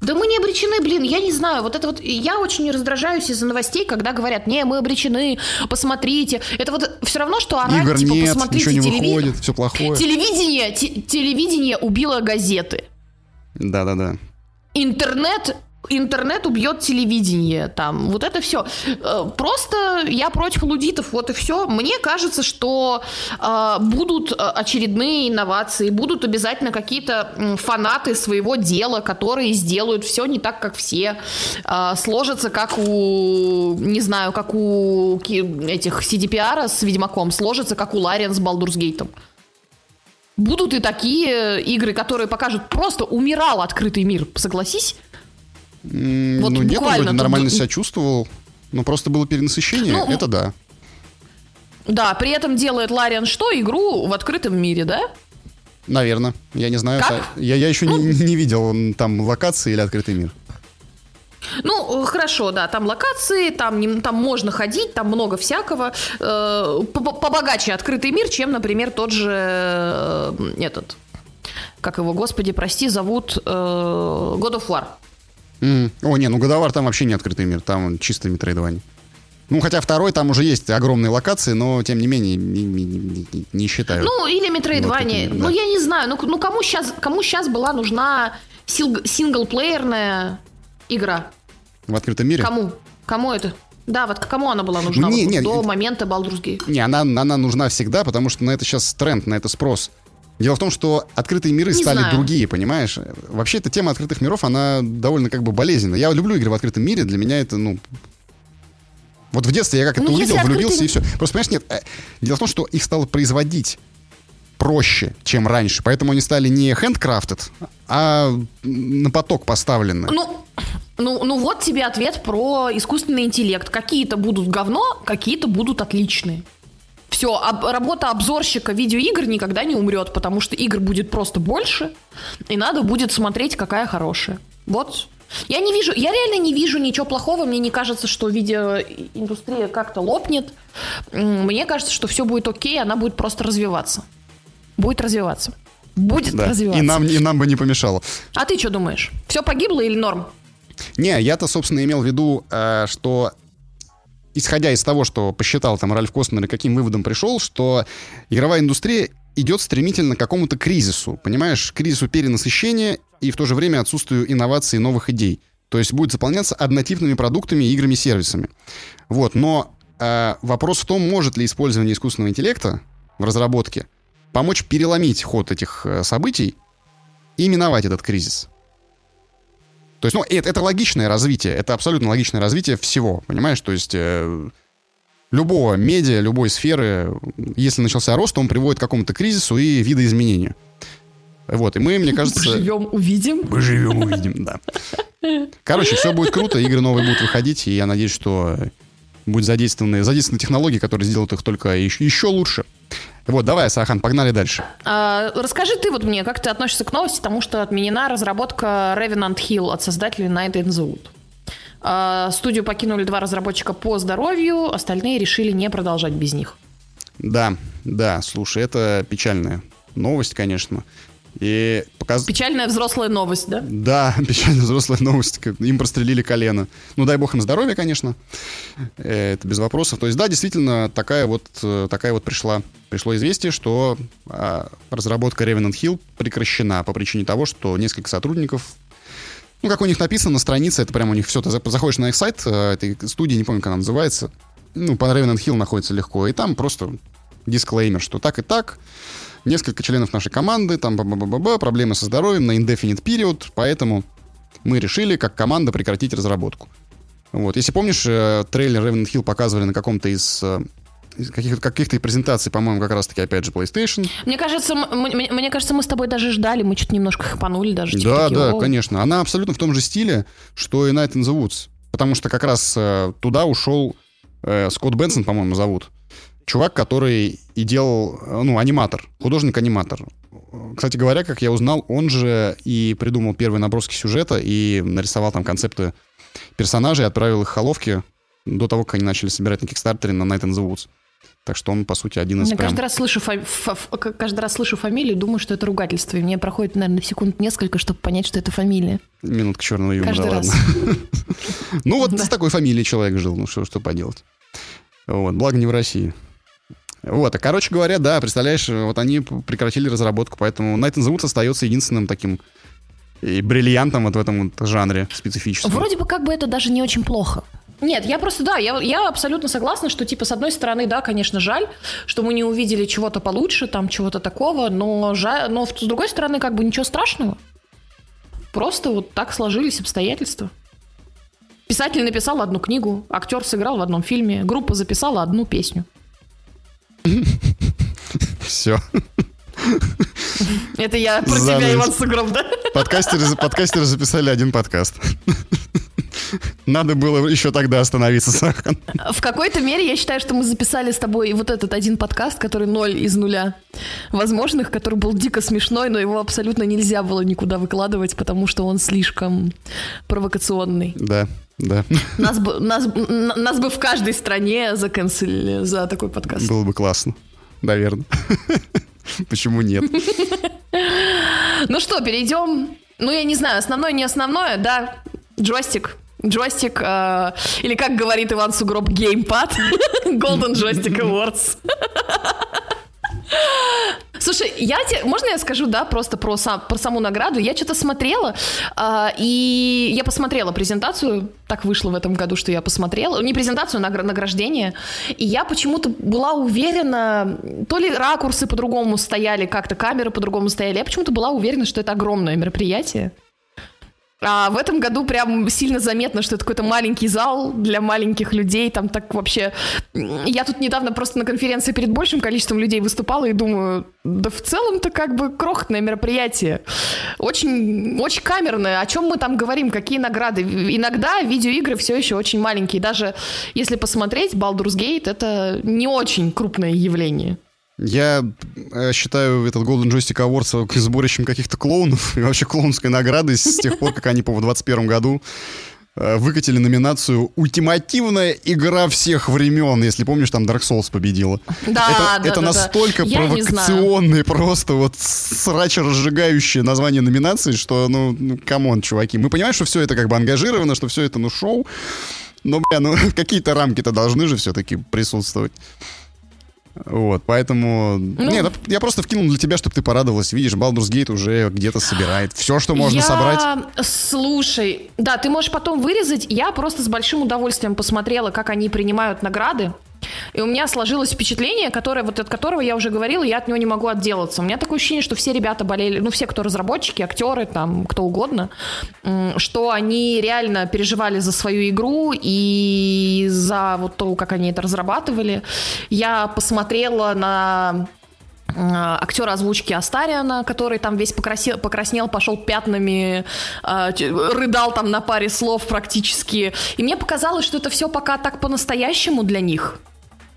Да мы не обречены, блин, я не знаю. Вот это вот я очень раздражаюсь из-за новостей, когда говорят, не, мы обречены, посмотрите. Это вот все равно, что орать, Игр типа, нет, посмотрите ничего не телеви... выходит, все плохое. Телевидение, телевидение убило газеты. Да-да-да. Интернет интернет убьет телевидение, там, вот это все. Э, просто я против лудитов, вот и все. Мне кажется, что э, будут э, очередные инновации, будут обязательно какие-то фанаты своего дела, которые сделают все не так, как все, э, сложатся как у, не знаю, как у этих CDPR с Ведьмаком, сложатся как у Лариан с Балдурсгейтом. Будут и такие игры, которые покажут просто умирал открытый мир, согласись? Вот ну нет, он вроде нормально себя чувствовал. Но просто было перенасыщение, ну, это да. Да, при этом делает Лариан что? Игру в открытом мире, да? Наверное. Я не знаю. Как? Я, я еще ну, не, *laughs* не видел там локации или открытый мир. Ну, хорошо, да, там локации, там, там можно ходить, там много всякого. Э, побогаче открытый мир, чем, например, тот же э, этот, как его, господи, прости, зовут э, God of War. Mm. О, не, ну Годовар там вообще не открытый мир, там чисто метроидвание. Ну, хотя второй там уже есть огромные локации, но тем не менее не, не, не, не считаю. Ну, или метроидвание. Ну, да. Ну, я не знаю. Ну, ну кому сейчас кому сейчас была нужна синглплеерная игра? В открытом мире? Кому? Кому это? Да, вот кому она была нужна? Не, вот, не, до момента Baldur's Gate. Не, она, она нужна всегда, потому что на это сейчас тренд, на это спрос. Дело в том, что открытые миры не стали знаю. другие, понимаешь? Вообще, эта тема открытых миров, она довольно как бы болезненна. Я люблю игры в открытом мире, для меня это, ну... Вот в детстве я как это ну, увидел, влюбился открытый... и все. Просто, понимаешь, нет, э, дело в том, что их стало производить проще, чем раньше. Поэтому они стали не handcrafted, а на поток поставлены. Ну, ну, ну вот тебе ответ про искусственный интеллект. Какие-то будут говно, какие-то будут отличные. Все, об, работа обзорщика видеоигр никогда не умрет, потому что игр будет просто больше, и надо будет смотреть, какая хорошая. Вот. Я не вижу, я реально не вижу ничего плохого. Мне не кажется, что видеоиндустрия как-то лопнет. Мне кажется, что все будет окей, она будет просто развиваться. Будет развиваться. Будет да. развиваться. И нам, и нам бы не помешало. А ты что думаешь? Все погибло или норм? Не, я-то, собственно, имел в виду, э, что исходя из того, что посчитал там Ральф Костнер и каким выводом пришел, что игровая индустрия идет стремительно к какому-то кризису, понимаешь, кризису перенасыщения и в то же время отсутствию инноваций и новых идей. То есть будет заполняться однотипными продуктами, играми, сервисами. Вот, но э, вопрос в том, может ли использование искусственного интеллекта в разработке помочь переломить ход этих э, событий и миновать этот кризис. То есть, ну, это, это логичное развитие, это абсолютно логичное развитие всего, понимаешь? То есть э, любого медиа, любой сферы, если начался рост, он приводит к какому-то кризису и видоизменению. Вот, и мы, мне *laughs* кажется... Живем, увидим. Мы живем, увидим, да. Короче, все будет круто, игры новые будут выходить, и я надеюсь, что будут задействованы, задействованы технологии, которые сделают их только еще, еще лучше. Вот, давай, Сахан, погнали дальше. А, расскажи ты вот мне, как ты относишься к новости, тому, что отменена разработка Revenant Hill от создателей Night in the Wood. А, студию покинули два разработчика по здоровью, остальные решили не продолжать без них. Да, да, слушай, это печальная новость, конечно. И показ... Печальная взрослая новость, да? Да, *laughs* печальная взрослая новость. Им прострелили колено. Ну, дай бог им здоровья, конечно. Э, это без вопросов. То есть, да, действительно, такая вот, э, такая вот пришла, пришло известие, что а, разработка Revenant Hill прекращена по причине того, что несколько сотрудников ну, как у них написано на странице, это прямо у них все, ты заходишь на их сайт э, этой студии, не помню, как она называется, ну, по Revenant Hill находится легко, и там просто дисклеймер, что так и так, несколько членов нашей команды, там б -б -б проблемы со здоровьем на indefinite period, поэтому мы решили как команда прекратить разработку. Вот. Если помнишь, э, трейлер Revenant Hill показывали на каком-то из э, каких-то каких презентаций, по-моему, как раз-таки, опять же, PlayStation. Мне кажется, мне, мне кажется, мы с тобой даже ждали, мы чуть немножко хапанули даже. Типа, да, такие, да, О. конечно. Она абсолютно в том же стиле, что и Night in the Woods. Потому что как раз э, туда ушел э, Скотт Бенсон, по-моему, зовут чувак, который и делал, ну, аниматор, художник-аниматор. Кстати говоря, как я узнал, он же и придумал первые наброски сюжета и нарисовал там концепты персонажей, отправил их Холовки до того, как они начали собирать на Кикстартере на Night in the Woods. Так что он, по сути, один из я прям... каждый, раз слышу фа- каждый раз слышу фамилию, думаю, что это ругательство. И мне проходит, наверное, секунд несколько, чтобы понять, что это фамилия. Минутка черного юмора, каждый ладно. *laughs* Ну вот с такой фамилией человек жил, ну что поделать. Вот, благо не в России. Вот, а короче говоря, да, представляешь, вот они прекратили разработку, поэтому Night in the Woods остается единственным таким и бриллиантом вот в этом вот жанре специфическом. Вроде бы как бы это даже не очень плохо. Нет, я просто, да, я, я абсолютно согласна, что, типа, с одной стороны, да, конечно, жаль, что мы не увидели чего-то получше, там, чего-то такого, но, жаль, но с другой стороны, как бы ничего страшного. Просто вот так сложились обстоятельства. Писатель написал одну книгу, актер сыграл в одном фильме, группа записала одну песню. Все. Это я про За тебя, Иван Сугров, да? Подкастеры, подкастеры записали один подкаст. Надо было еще тогда остановиться, Сахан. В какой-то мере я считаю, что мы записали с тобой вот этот один подкаст, который ноль из нуля возможных, который был дико смешной, но его абсолютно нельзя было никуда выкладывать, потому что он слишком провокационный. Да, да. Нас бы, нас, нас бы в каждой стране заканцелили за такой подкаст. Было бы классно, наверное. *laughs* Почему нет? Ну что, перейдем. Ну, я не знаю, основное, не основное, да, джойстик. Джойстик, э, или как говорит Иван Сугроб, геймпад. *laughs* Golden Joystick Awards. *laughs* Слушай, я тебе, можно я скажу, да, просто про, сам, про саму награду? Я что-то смотрела, э, и я посмотрела презентацию, так вышло в этом году, что я посмотрела, не презентацию, а награждение, и я почему-то была уверена, то ли ракурсы по-другому стояли, как-то камеры по-другому стояли, я почему-то была уверена, что это огромное мероприятие. А в этом году прям сильно заметно, что это какой-то маленький зал для маленьких людей. Там так вообще... Я тут недавно просто на конференции перед большим количеством людей выступала и думаю, да в целом-то как бы крохотное мероприятие. Очень, очень камерное. О чем мы там говорим? Какие награды? Иногда видеоигры все еще очень маленькие. Даже если посмотреть, Baldur's Gate — это не очень крупное явление. Я э, считаю этот Golden Joystick Awards сборищем каких-то клоунов и вообще клоунской награды с тех пор, как они, по 2021 году э, выкатили номинацию «Ультимативная игра всех времен». Если помнишь, там Dark Souls победила. Да, это, да, это да, настолько да. провокационный, просто вот срачеразжигающее название номинации, что, ну, ну, come on, чуваки. Мы понимаем, что все это как бы ангажировано, что все это, ну, шоу. Но, бля, ну, *laughs* какие-то рамки-то должны же все-таки присутствовать. Вот, поэтому... Ну, Нет, я просто вкинул для тебя, чтобы ты порадовалась. Видишь, Baldur's Gate уже где-то собирает. Все, что можно я... собрать. Слушай, да, ты можешь потом вырезать. Я просто с большим удовольствием посмотрела, как они принимают награды. И у меня сложилось впечатление, которое, вот от которого я уже говорила, я от него не могу отделаться. У меня такое ощущение, что все ребята болели, ну, все, кто разработчики, актеры, там, кто угодно, что они реально переживали за свою игру и за вот то, как они это разрабатывали. Я посмотрела на актера озвучки Астариана, который там весь покрасил, покраснел, пошел пятнами, э, рыдал там на паре слов практически. И мне показалось, что это все пока так по-настоящему для них.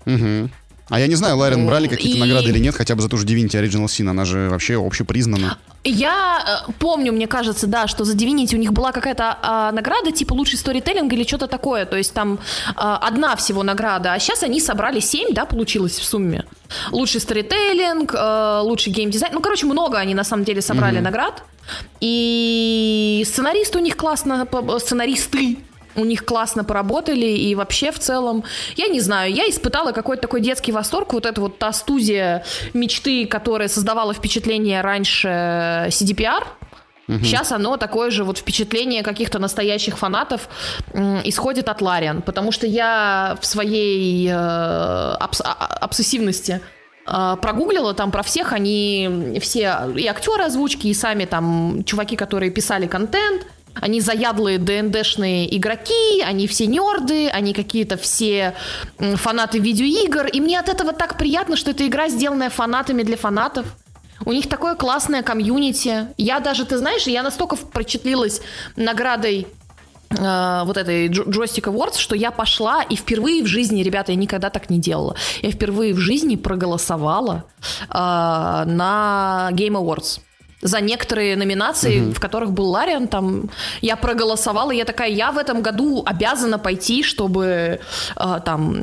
Угу. А я не знаю, Ларин брали какие-то и... награды или нет, хотя бы за ту же Divinity Original Sin, она же вообще общепризнана. Я э, помню, мне кажется, да, что за Divinity у них была какая-то а, награда, типа лучший сторителлинг или что-то такое, то есть там а, одна всего награда, а сейчас они собрали семь, да, получилось в сумме. Лучший сторителлинг, а, лучший геймдизайн, ну, короче, много они на самом деле собрали mm-hmm. наград. И сценаристы у них классно, сценаристы у них классно поработали, и вообще в целом, я не знаю, я испытала какой-то такой детский восторг, вот эта вот та студия мечты, которая создавала впечатление раньше CDPR, Угу. Сейчас оно такое же вот впечатление каких-то настоящих фанатов м, исходит от Лариан, потому что я в своей э, обс- а, обсессивности э, прогуглила там про всех, они все и актеры озвучки, и сами там чуваки, которые писали контент, они заядлые ДНДшные игроки, они все нерды, они какие-то все фанаты видеоигр. И мне от этого так приятно, что эта игра сделанная фанатами для фанатов. У них такое классное комьюнити. Я даже, ты знаешь, я настолько прочетлилась наградой э, вот этой Joystick Awards, что я пошла и впервые в жизни, ребята, я никогда так не делала, я впервые в жизни проголосовала э, на Game Awards за некоторые номинации, угу. в которых был Лариан, там я проголосовала, я такая, я в этом году обязана пойти, чтобы э, там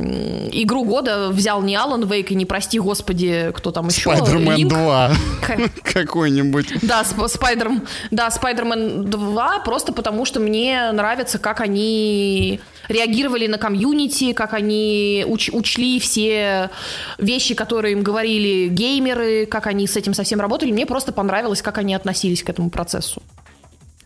игру года взял не Алан Вейк и не прости господи, кто там еще. Спайдермен 2 *laughs* какой-нибудь. Да, Спайдермен, да, Спайдермен 2, просто потому что мне нравится, как они реагировали на комьюнити, как они уч учли все вещи, которые им говорили геймеры, как они с этим совсем работали. Мне просто понравилось, как они относились к этому процессу.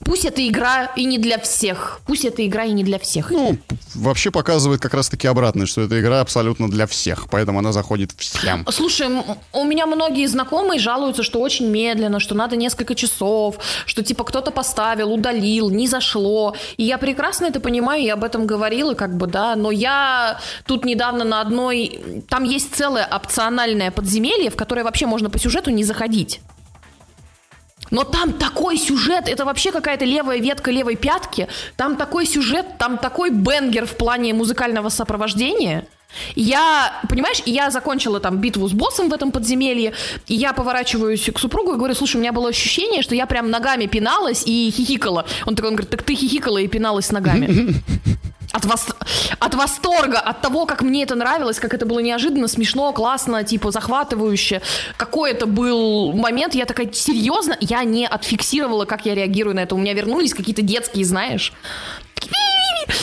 Пусть эта игра и не для всех. Пусть эта игра и не для всех. Ну, вообще показывает как раз-таки обратное, что эта игра абсолютно для всех, поэтому она заходит всем. Слушай, у меня многие знакомые жалуются, что очень медленно, что надо несколько часов, что типа кто-то поставил, удалил, не зашло. И я прекрасно это понимаю, я об этом говорила, как бы, да, но я тут недавно на одной... Там есть целое опциональное подземелье, в которое вообще можно по сюжету не заходить. Но там такой сюжет, это вообще какая-то левая ветка левой пятки. Там такой сюжет, там такой бенгер в плане музыкального сопровождения. Я, понимаешь, я закончила там битву с боссом в этом подземелье, и я поворачиваюсь к супругу и говорю, слушай, у меня было ощущение, что я прям ногами пиналась и хихикала. Он такой, он говорит, так ты хихикала и пиналась ногами. *laughs* От, вос... от восторга, от того, как мне это нравилось, как это было неожиданно, смешно, классно, типа захватывающе. Какой это был момент, я такая, серьезно? Я не отфиксировала, как я реагирую на это. У меня вернулись какие-то детские, знаешь,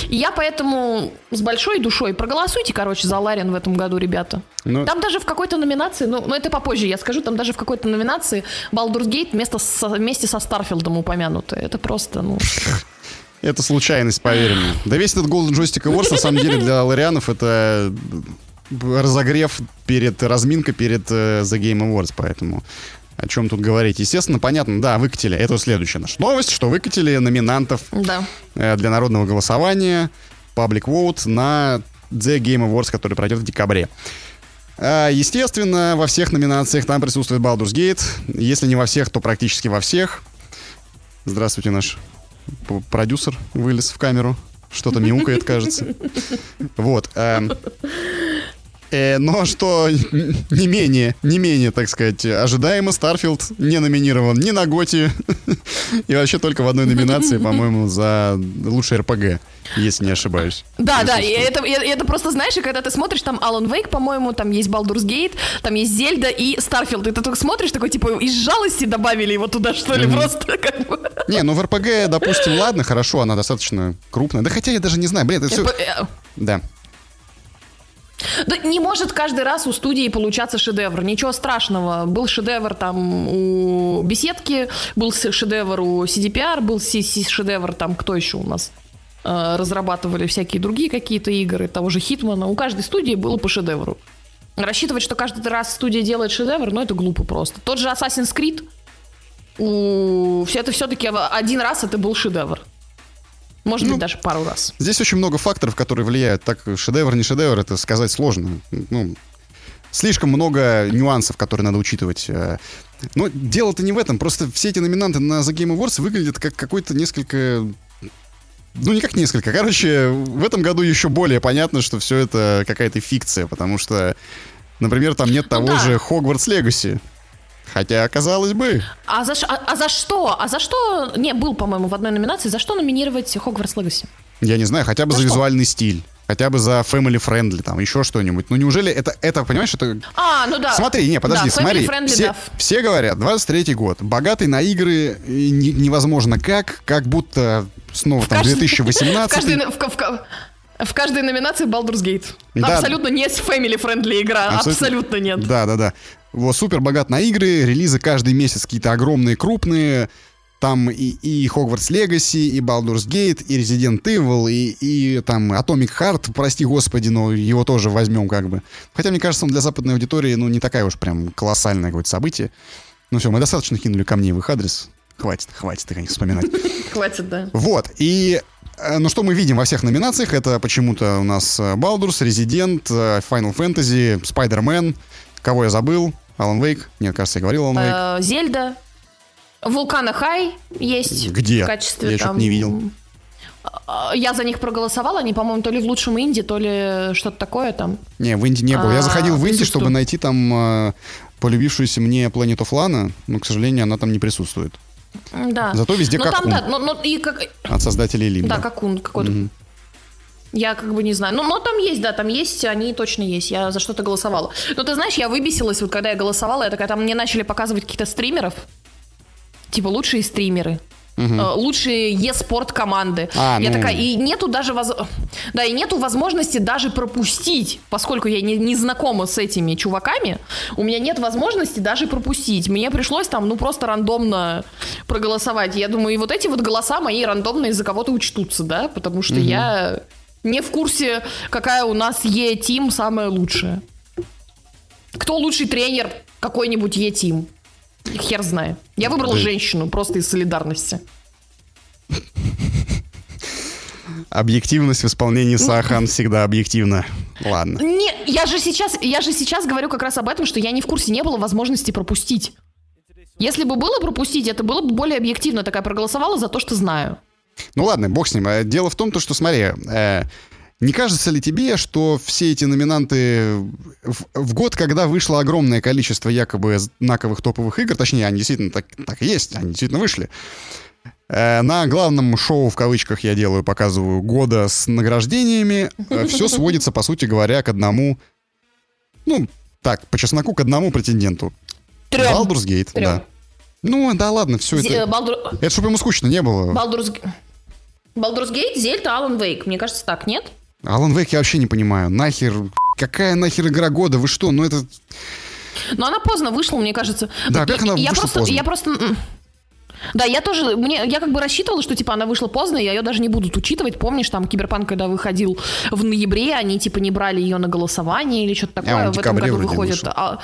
и я поэтому с большой душой проголосуйте, короче, за Ларин в этом году, ребята. Ну... Там даже в какой-то номинации, ну, ну это попозже я скажу, там даже в какой-то номинации Baldur's Gate вместо со, вместе со Старфилдом упомянуты. Это просто, ну... Это случайность, поверь мне. Да весь этот Golden Joystick Awards, на самом деле, для ларианов это разогрев перед, разминка перед uh, The Game Awards, поэтому о чем тут говорить. Естественно, понятно, да, выкатили. Это следующая наша новость, что выкатили номинантов да. Э, для народного голосования Public Vote на The Game Awards, который пройдет в декабре. А, естественно, во всех номинациях там присутствует Baldur's Gate. Если не во всех, то практически во всех. Здравствуйте, наш продюсер вылез в камеру. Что-то мяукает, кажется. *laughs* Вот. Эм, но что *laughs* не менее, не менее, так сказать, ожидаемо, Starfield не номинирован ни на GOTY, *laughs* и вообще только в одной номинации, *laughs* по-моему, за лучший РПГ, если не ошибаюсь. Да, да, и это, это просто, знаешь, когда ты смотришь, там Alan Wake, по-моему, там есть Baldur's Gate, там есть Зельда и Starfield, и ты только смотришь, такой, типа, из жалости добавили его туда, что ли, просто как бы... Не, ну в РПГ, допустим, ладно, хорошо, она достаточно крупная, да хотя я даже не знаю, блин, это все... Э, да. Да не может каждый раз у студии получаться шедевр. Ничего страшного. Был шедевр там у беседки, был шедевр у CDPR, был шедевр там кто еще у нас э, разрабатывали всякие другие какие-то игры, того же Хитмана. У каждой студии было по шедевру. Рассчитывать, что каждый раз студия делает шедевр, ну это глупо просто. Тот же Assassin's Creed, у... это все-таки один раз это был шедевр. Может ну, быть, даже пару раз. Здесь очень много факторов, которые влияют. Так, шедевр, не шедевр, это сказать сложно. Ну, слишком много нюансов, которые надо учитывать. Э. Но дело-то не в этом. Просто все эти номинанты на The Game Awards выглядят как какой-то несколько ну, не как несколько. Короче, в этом году еще более понятно, что все это какая-то фикция, потому что Например, там нет того да. же Хогвартс Легаси. Хотя, казалось бы. А за, а, а за что? А за что? Не, был, по-моему, в одной номинации. За что номинировать Хогвартс Легаси? Я не знаю, хотя бы За за что? визуальный стиль. Хотя бы за family friendly, там, еще что-нибудь. Ну, неужели это, это понимаешь, это... А, ну да. Смотри, не, подожди, да, смотри. family-friendly, Все, да. все говорят, 23-й год, богатый на игры, не- невозможно как, как будто снова там каждый- 2018 *laughs* В каждой, в, в- в каждой номинации Baldur's Gate. Да. Абсолютно не family-friendly игра. Абсолютно, нет. Да, да, да. Вот, супер богат на игры, релизы каждый месяц какие-то огромные, крупные. Там и, и Hogwarts Legacy, и Baldur's Gate, и Resident Evil, и, и там Atomic Heart, прости господи, но его тоже возьмем как бы. Хотя, мне кажется, он для западной аудитории, ну, не такая уж прям колоссальное какое-то событие. Ну все, мы достаточно кинули камней в их адрес. Хватит, хватит их о них вспоминать. *laughs* Хватит, да. Вот, и ну что мы видим во всех номинациях, это почему-то у нас э, Baldur's, Resident, э, Final Fantasy, Spider-Man, кого я забыл, Alan Wake, нет, кажется, я говорил Wake. Э, Зельда. Вулкана Хай есть. Где? В качестве Я там... не видел. А, Я за них проголосовала, они, по-моему, то ли в лучшем инди, то ли что-то такое там. Не, в Инди не было. Я А, заходил в Инди, чтобы найти там полюбившуюся мне Planet of Lana, но, к сожалению, она там не присутствует. Да. Зато везде ну, там, Какун. да, ну, ну, и как... От создателей Лимба. Да, какун какой-то. Я как бы не знаю. Ну, но там есть, да, там есть, они точно есть. Я за что-то голосовала. Но ты знаешь, я выбесилась, вот когда я голосовала, я такая, там мне начали показывать каких-то стримеров. Типа лучшие стримеры. Э, Лучшие e-спорт команды. А, я ну. такая, и нету даже воз... да, и нету возможности даже пропустить, поскольку я не, не знакома с этими чуваками, у меня нет возможности даже пропустить. Мне пришлось там, ну, просто рандомно проголосовать. Я думаю, и вот эти вот голоса мои рандомные за кого-то учтутся, да, потому что я не в курсе, какая у нас Е-тим самая лучшая. Кто лучший тренер какой-нибудь Е-тим? Хер знает. Я выбрал женщину просто из солидарности. Объективность в исполнении Сахан всегда объективна. Ладно. Не, я же сейчас, я же сейчас говорю как раз об этом, что я не в курсе, не было возможности пропустить. Если бы было пропустить, это было бы более объективно. Такая проголосовала за то, что знаю. Ну ладно, бог с ним. Э, Дело в том, то, что смотри, э, не кажется ли тебе, что все эти номинанты в, в год, когда вышло огромное количество якобы знаковых топовых игр, точнее, они действительно так, так и есть, они действительно вышли, э, на главном шоу, в кавычках я делаю, показываю, года с награждениями, все сводится, по сути говоря, к одному, ну, так, по чесноку, к одному претенденту. Трем. Baldur's Gate, Трем. да. Ну, да ладно, все Зе- это... Балдур- Это чтобы ему скучно не было. Балдурс Гейт, Зельта, Алан Вейк. Мне кажется, так, нет? Алан Вейк я вообще не понимаю. Нахер, какая нахер игра года? Вы что? Ну это... Но она поздно вышла, мне кажется. Да, как она я вышла просто, поздно? Я просто... Да, я тоже, мне, я как бы рассчитывала, что, типа, она вышла поздно, и ее даже не будут учитывать. Помнишь, там, Киберпанк, когда выходил в ноябре, они, типа, не брали ее на голосование или что-то такое. А, в в этом году выходит... а,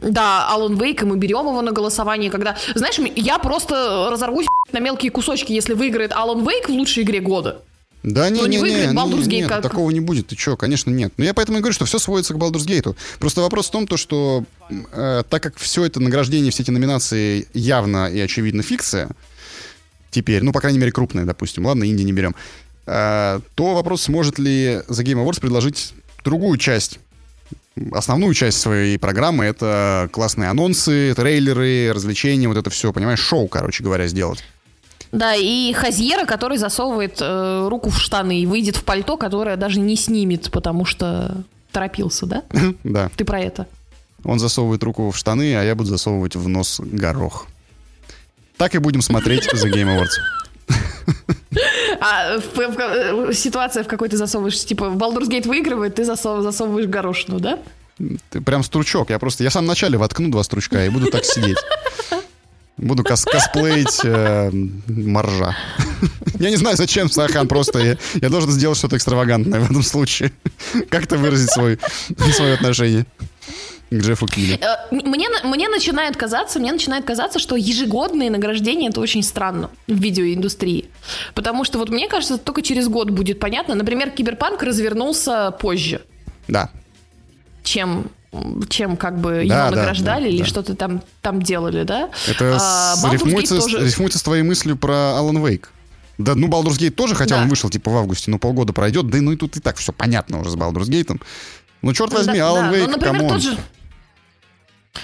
да, Алан Вейк, и мы берем его на голосование, когда... Знаешь, я просто разорвусь на мелкие кусочки, если выиграет Алан Вейк в лучшей игре года. Да не, Ну, не не, выиграет не, Baldur's Gate нет, как- такого не будет. Ты что, конечно, нет. Но я поэтому и говорю, что все сводится к Baldur's Gate. Просто вопрос в том, то, что э, так как все это награждение, все эти номинации явно и очевидно фикция, теперь, ну, по крайней мере, крупные, допустим, ладно, Инди не берем, э, то вопрос, сможет ли The Game Awards предложить другую часть основную часть своей программы это классные анонсы, трейлеры, развлечения, вот это все, понимаешь, шоу, короче говоря, сделать. Да, и Хазьера, который засовывает э, руку в штаны и выйдет в пальто, которое даже не снимет, потому что торопился, да? *laughs* Да. Ты про это? Он засовывает руку в штаны, а я буду засовывать в нос горох. Так и будем смотреть The Game Awards. *laughs* А в- в- в- ситуация, в какой ты засовываешь, типа, Baldur's Gate выигрывает, ты засов- засовываешь горошину, да? Ты прям стручок. Я просто... Я в самом начале воткну два стручка и буду так сидеть. *laughs* Буду кос- косплеить э, моржа. Я не знаю, зачем, Сахан, просто я, я должен сделать что-то экстравагантное в этом случае. Как-то выразить свой, свое отношение к Джеффу Килли. Э, Мне, мне начинает казаться, мне начинает казаться, что ежегодные награждения это очень странно в видеоиндустрии. Потому что вот мне кажется, только через год будет понятно. Например, Киберпанк развернулся позже, Да. чем чем как бы Да, его да, награждали да, или да. что-то там, там делали, да? Это А, с- рифмуется, тоже- рифмуется с твоей мыслью про Алан Вейк. Да, ну, Baldur's Gate тоже, хотя Да. он вышел, типа, в августе, но полгода пройдет, да, ну, и тут и так все понятно уже с Baldur's Gate. Ну, черт возьми, Да, Alan да. Ну, Wake, например, come on. тот же...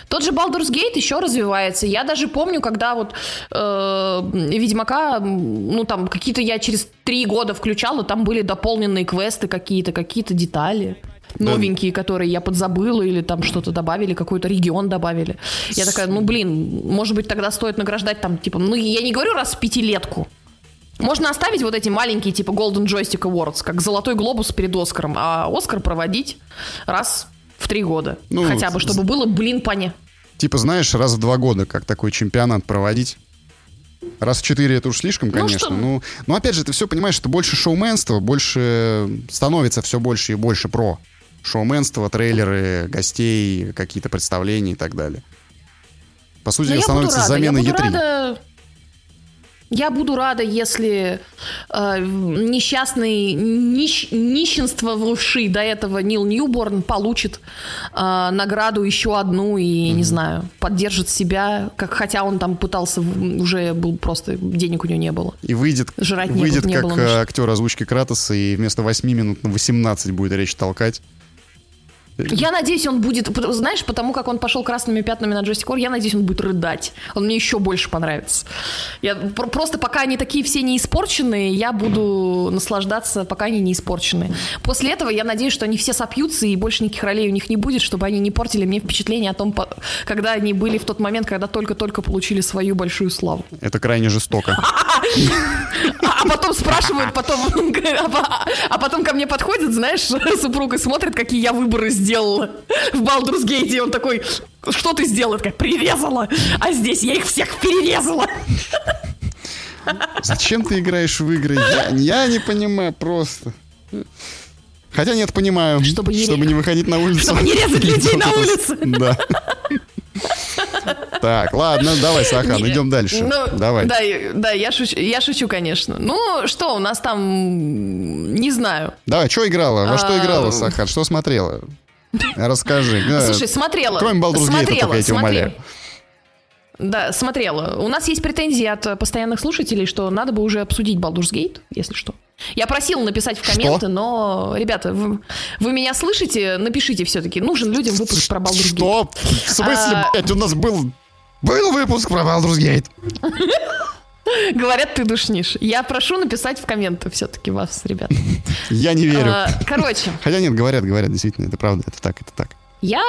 Тот же Baldur's Gate еще развивается. Я даже помню, когда вот э, Ведьмака, ну там какие-то я через три года включала, там были дополненные квесты какие-то, какие-то детали Да. новенькие, которые я подзабыла, или там что-то добавили, какой-то регион добавили. Я такая, ну блин, может быть тогда стоит награждать там, типа, ну я не говорю раз в пятилетку, можно оставить вот эти маленькие, типа Golden Joystick Awards, как золотой глобус перед Оскаром, а Оскар проводить раз в три года. Ну, Хотя бы, чтобы было, блин, поня. Типа, знаешь, раз в два года, как такой чемпионат проводить. Раз в четыре это уж слишком, Ну, конечно. что- Ну, но опять же, ты все понимаешь, это больше шоуменства, больше становится все больше и больше про шоуменство, трейлеры, гостей, какие-то представления и так далее. По сути, Но становится замена буду E3. рада... Я буду рада, если э, несчастный, нищ, нищенствовавший до этого Нил Ньюборн получит э, награду еще одну и, не знаю, поддержит себя, как, хотя он там пытался, в- уже был просто, денег у него не было. И выйдет, Жрать выйдет было- не как было э, актер озвучки Кратоса и вместо 8 минут на 18 будет речь толкать. Я надеюсь, он будет, знаешь, потому как он пошел красными пятнами на джойстик я надеюсь, он будет рыдать. Он мне еще больше понравится. Я пр- просто пока они такие все не испорченные, я буду наслаждаться, пока они не испорченные. После этого я надеюсь, что они все сопьются и больше никаких ролей у них не будет, чтобы они не портили мне впечатление о том, когда они были в тот момент, когда только-только получили свою большую славу. Это крайне жестоко. *laughs* А, а потом спрашивают, потом, *laughs* а а потом ко мне подходит, знаешь, *laughs* супруг и смотрит, какие я выборы сделала в Baldur's Gate, и он такой, что ты сделала? Я такая, прирезала, а здесь я их всех перерезала. Зачем ты играешь в игры? Я, я не понимаю просто. Хотя нет, понимаю. Чтобы не- не выходить на улицу. чтобы не резать людей на улице. Да. Так, ладно, давай, Сахан, Не, идем дальше. ну, Давай. Да, да, я шучу, я шучу, конечно. Ну, что, у нас там, не знаю. Давай, что играла? Во что А, играла, Сахан? Что смотрела? Расскажи. Э, Слушай, смотрела. Кроме смотрела, только я тебя умоляю. Да, смотрела. У нас есть претензии от постоянных слушателей, что надо бы уже обсудить Baldur's Gate, если что. Я просила написать в Что? комменты, но, ребята, вы, вы меня слышите? Напишите все-таки. Нужен людям выпуск про Baldur's Gate. Что? В смысле, А- блядь, у нас был... Был выпуск про Baldur's Gate. *laughs* *laughs* Говорят, ты душнишь. Я прошу написать в комменты все-таки вас, ребят. *laughs* Я не верю. А, Короче, *laughs* Хотя нет, говорят, говорят, действительно, это правда, это так, это так. я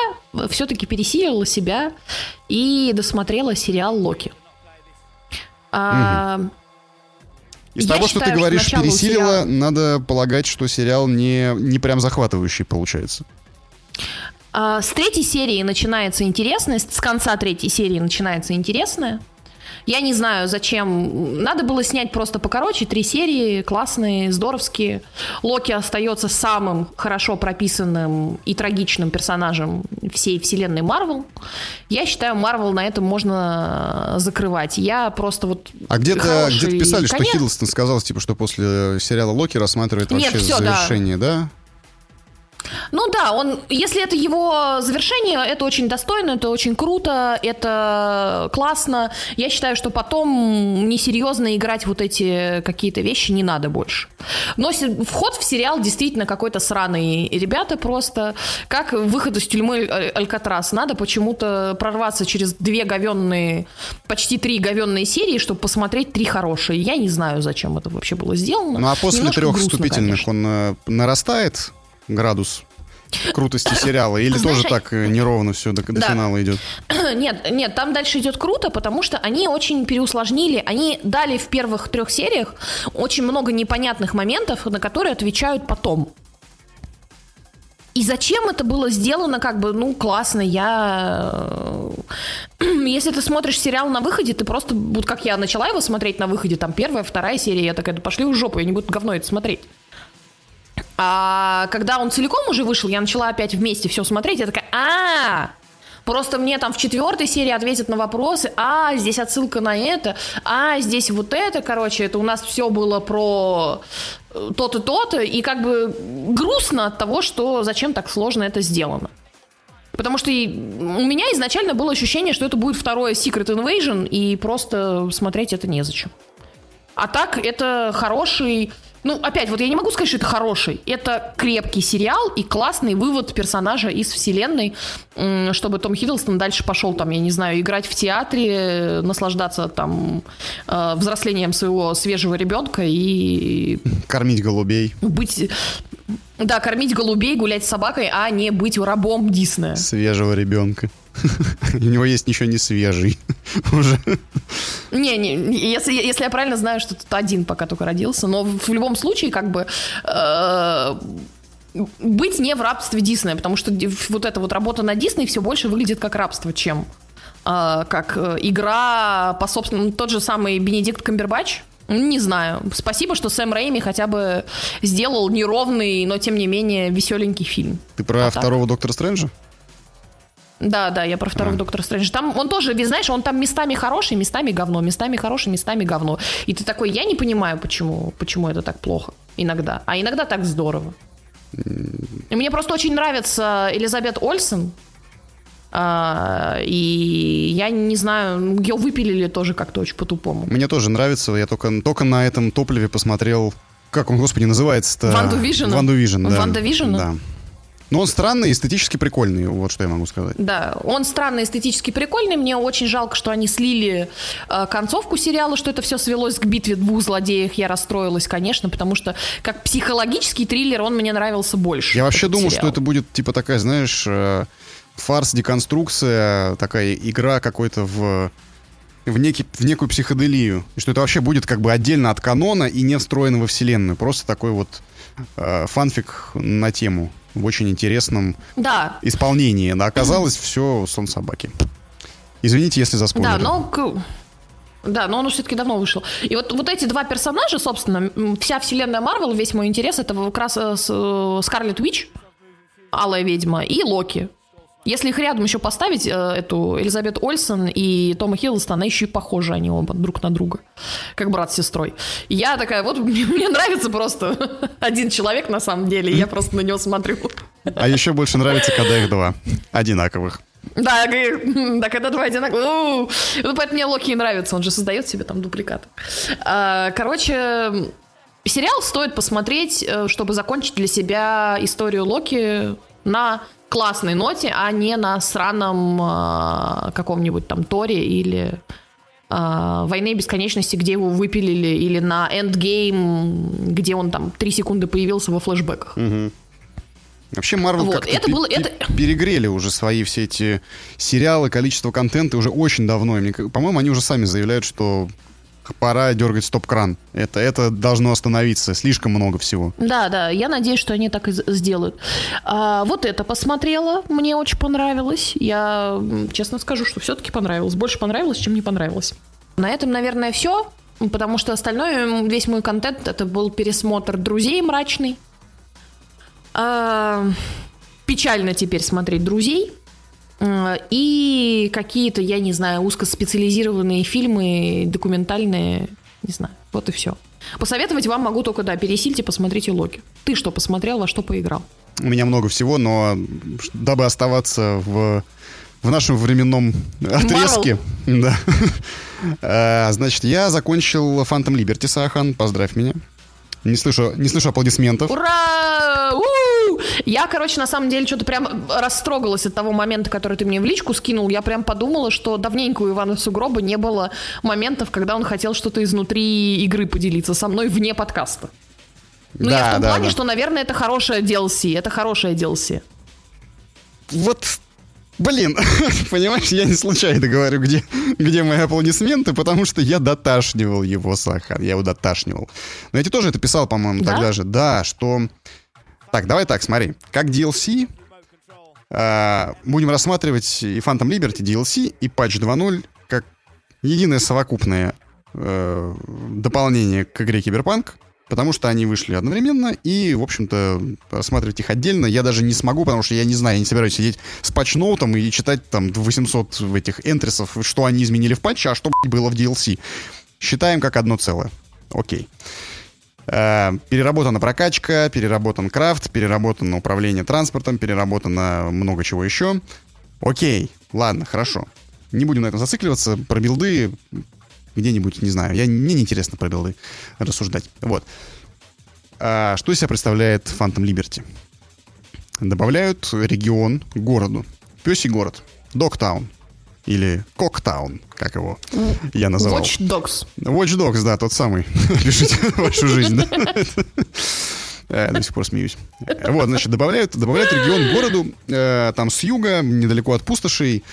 все-таки пересилила себя и досмотрела сериал Локи. А, Из Я того, что ты что говоришь, у пересилила, сериала- надо полагать, что сериал не, не прям захватывающий получается. А, С третьей серии начинается интересное, с с конца третьей серии начинается интересное. Я не знаю, зачем. Надо было снять просто покороче. Три серии, классные, здоровские. Локи остается самым хорошо прописанным и трагичным персонажем всей вселенной Марвел. Я считаю, Марвел на этом можно э, закрывать. Я просто вот... А где-то где писали, что конец. Хиддлстон сказал, типа, что после сериала Локи рассматривает Нет, вообще да. завершение, да? Ну да, он, если это его завершение, это очень достойно, это очень круто, это классно. Я считаю, что потом несерьезно играть вот эти какие-то вещи не надо больше. Но вход в сериал действительно какой-то сраный. Ребята просто, как выход из тюрьмы Аль- Алькатрас, надо почему-то прорваться через две говенные, почти три говенные серии, чтобы посмотреть три хорошие. Я не знаю, зачем это вообще было сделано. Ну а после Немножко трех грустно, вступительных конечно. он э, нарастает градус крутости сериала? Или Знаешь, тоже так э, неровно все до, до Да. финала идет? *clears throat* Нет, нет, там дальше идет круто, потому что они очень переусложнили. Они дали в первых трех сериях очень много непонятных моментов, на которые отвечают потом. И зачем это было сделано, как бы, ну, классно, я... э, *clears throat* Если ты смотришь сериал на выходе, ты просто, вот как я начала его смотреть на выходе, там первая, вторая серия, я такая, да пошли в жопу, я не буду говно это смотреть. А когда он целиком уже вышел, я начала опять вместе все смотреть, я такая, а Просто мне там в четвертой серии ответят на вопросы, а, здесь отсылка на это, а, здесь вот это, короче, это у нас все было про э, то-то, то-то, и как бы грустно от того, что зачем так сложно это сделано. Потому что у меня изначально было ощущение, что это будет второе Secret Invasion, и просто смотреть это незачем. А так, это хороший ну, опять, вот я не могу сказать, что это хороший. Это крепкий сериал и классный вывод персонажа из вселенной, чтобы Том Хиддлстон дальше пошел там, я не знаю, играть в театре, наслаждаться там э, взрослением своего свежего ребенка и... Кормить голубей. Быть... Да, кормить голубей, гулять с собакой, а не быть рабом Диснея. Свежего ребенка. *laughs* У него есть еще не свежий *laughs* уже. Не, не, если, если я правильно знаю, что тут один пока только родился, но в, любом случае, как бы, э, быть не в рабстве Диснея, потому что вот эта вот работа на Дисней все больше выглядит как рабство, чем э, как э, игра по собственному, тот же самый Бенедикт Камбербач, не знаю. Спасибо, что Сэм Рэйми хотя бы сделал неровный, но тем не менее веселенький фильм. Ты про а второго так. Доктора Стрэнджа? Да, да, я про второго а. Доктора Стрэнджа. Там он тоже, знаешь, он там местами хороший, местами говно, местами хороший, местами говно. И ты такой, я не понимаю, почему, почему это так плохо иногда. А иногда так здорово. И мне просто очень нравится Элизабет Ольсен. А, и я не знаю, ее выпилили тоже как-то очень по-тупому. Мне тоже нравится, я только, только на этом топливе посмотрел, как он, господи, называется-то? Ванду Vision. Ванду Vision, да. Ванда Vision? Да. Но он странный, эстетически прикольный, вот что я могу сказать. Да, он странный, эстетически прикольный. Мне очень жалко, что они слили э, концовку сериала, что это все свелось к битве двух злодеев. Я расстроилась, конечно, потому что как психологический триллер он мне нравился больше. Я вообще думал, сериал. что это будет типа такая, знаешь, э, фарс, деконструкция, такая игра какой-то в в, некий, в некую психоделию. И что это вообще будет как бы отдельно от канона и не встроено во вселенную. Просто такой вот э, фанфик на тему в очень интересном да. исполнении. Но оказалось все сон собаки. Извините, если заспорили. Да, но... Да, но он все-таки давно вышел. И вот, вот эти два персонажа, собственно, вся вселенная Марвел, весь мой интерес, это как раз э, э, Скарлетт Уич, Алая ведьма, и Локи. Если их рядом еще поставить, э, эту Элизабет Ольсон и Тома Хиддлстона, еще и похожи они оба друг на друга, как брат с сестрой. Я такая, вот *laughs* мне, мне нравится просто *laughs* один человек на самом деле, я просто на него смотрю. А еще больше нравится, когда их два одинаковых. Да, да, когда два одинаковых. Ну, поэтому мне Локи и нравится, он же создает себе там дубликат. А, короче, сериал стоит посмотреть, э, чтобы закончить для себя историю Локи на классной ноте, а не на сраном э, каком-нибудь там Торе или э, Войны бесконечности, где его выпилили, или на Endgame, где он там три секунды появился во флешбеках. Угу. Вообще Марвел вот, как-то это было, это... перегрели уже свои все эти сериалы, количество контента уже очень давно. По-моему, они уже сами заявляют, что пора дергать стоп-кран. Это, это должно остановиться. Слишком много всего. Да, да. Я надеюсь, что они так и сделают. А, вот это посмотрела. Мне очень понравилось. Я честно скажу, что все-таки понравилось. Больше понравилось, чем не понравилось. На этом, наверное, все. Потому что остальное, весь мой контент, это был пересмотр «Друзей» мрачный. А, печально теперь смотреть «Друзей». И какие-то, я не знаю, узкоспециализированные фильмы, документальные, не знаю, вот и все. Посоветовать вам могу только, да, пересильте, посмотрите Локи. Ты что посмотрел, во что поиграл? У меня много всего, но дабы оставаться в, в нашем временном отрезке, да. А, *laughs* значит, я закончил Phantom Liberty, Сахан, поздравь меня. Не слышу, не слышу аплодисментов. Ура! У-у-у! Я, короче, на самом деле что-то прям растрогалась от того момента, который ты мне в личку скинул. Я прям подумала, что давненько у Ивана Сугроба не было моментов, когда он хотел что-то изнутри игры поделиться со мной вне подкаста. Ну, да, я в том да, плане, да. что, наверное, это хорошая DLC. Это хорошая DLC. Вот Блин, *laughs* понимаешь, я не случайно говорю, где, где мои аплодисменты, потому что я доташнивал его, Сахар, я его доташнивал. Но я тебе тоже это писал, по-моему, да? тогда же. Да, что... Так, давай так, смотри. Как DLC э, будем рассматривать и Phantom Liberty DLC, и Patch 2.0 как единое совокупное э, дополнение к игре Киберпанк, потому что они вышли одновременно, и, в общем-то, рассматривать их отдельно я даже не смогу, потому что я не знаю, я не собираюсь сидеть с патчноутом и читать там 800 этих энтрисов, что они изменили в патче, а что было в DLC. Считаем как одно целое. Окей. Э, переработана прокачка, переработан крафт, переработано управление транспортом, переработано много чего еще. Окей, ладно, хорошо. Не будем на этом зацикливаться. Про билды где-нибудь, не знаю. Я, мне неинтересно про билды рассуждать. Вот. А что из себя представляет Phantom Liberty? Добавляют регион городу. Песий город. Догтаун. Или Коктаун, как его я называл. Watch Dogs. Watch Dogs, да, тот самый. *laughs* Пишите вашу жизнь, да? Э, До сих пор смеюсь. Вот, значит, добавляют, добавляют регион городу, э, там с юга, недалеко от пустошей.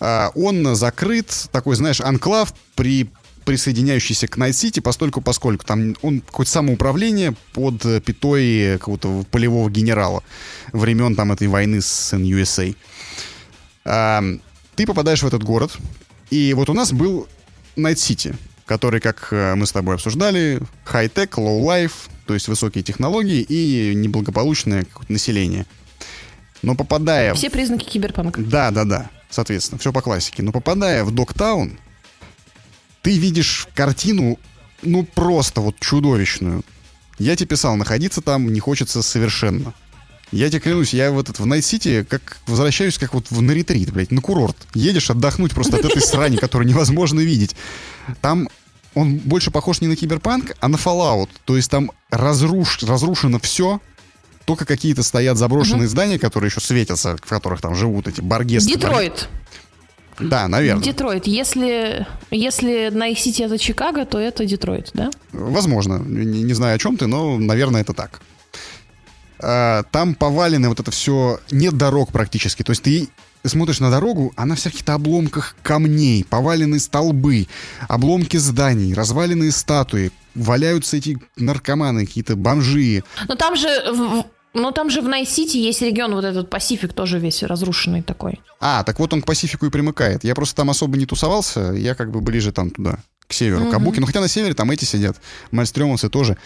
Э, он закрыт, такой, знаешь, анклав при присоединяющийся к Найт-Сити, постольку поскольку там он какое-то самоуправление под э, пятой какого-то полевого генерала времен там этой войны с USA. Ты попадаешь в этот город, и вот у нас был Найт-Сити, который, как э, мы с тобой обсуждали, high tech, low life, то есть высокие технологии и неблагополучное население. Но попадая... Все признаки киберпанка. Да, да, да. Соответственно, все по классике. Но попадая в Догтаун, ты видишь картину, ну, просто вот чудовищную. Я тебе писал, находиться там не хочется совершенно. Я тебе клянусь, я в этот в Найт-Сити как возвращаюсь как вот в, на ретрит, блядь, на курорт. Едешь отдохнуть просто от этой срани, которую невозможно видеть. Там он больше похож не на киберпанк, а на Fallout. То есть там разруш, разрушено все, только какие-то стоят заброшенные здания, которые еще светятся, в которых там живут эти баргесты. Детройт. Да, наверное. Детройт. Если, если на их сити это Чикаго, то это Детройт, да? Возможно. Не, не знаю, о чем ты, но, наверное, это так. А, там повалено вот это все... Нет дорог практически. То есть ты смотришь на дорогу, а на всяких-то обломках камней, поваленные столбы, обломки зданий, разваленные статуи, валяются эти наркоманы, какие-то бомжи. Но там же в- но там же в Найт-Сити есть регион, вот этот Пасифик тоже весь разрушенный такой. А, так вот он к Пасифику и примыкает. Я просто там особо не тусовался, я как бы ближе там туда, к северу, к Кабуки. Ну, хотя на севере там эти сидят, мальстрёмовцы тоже.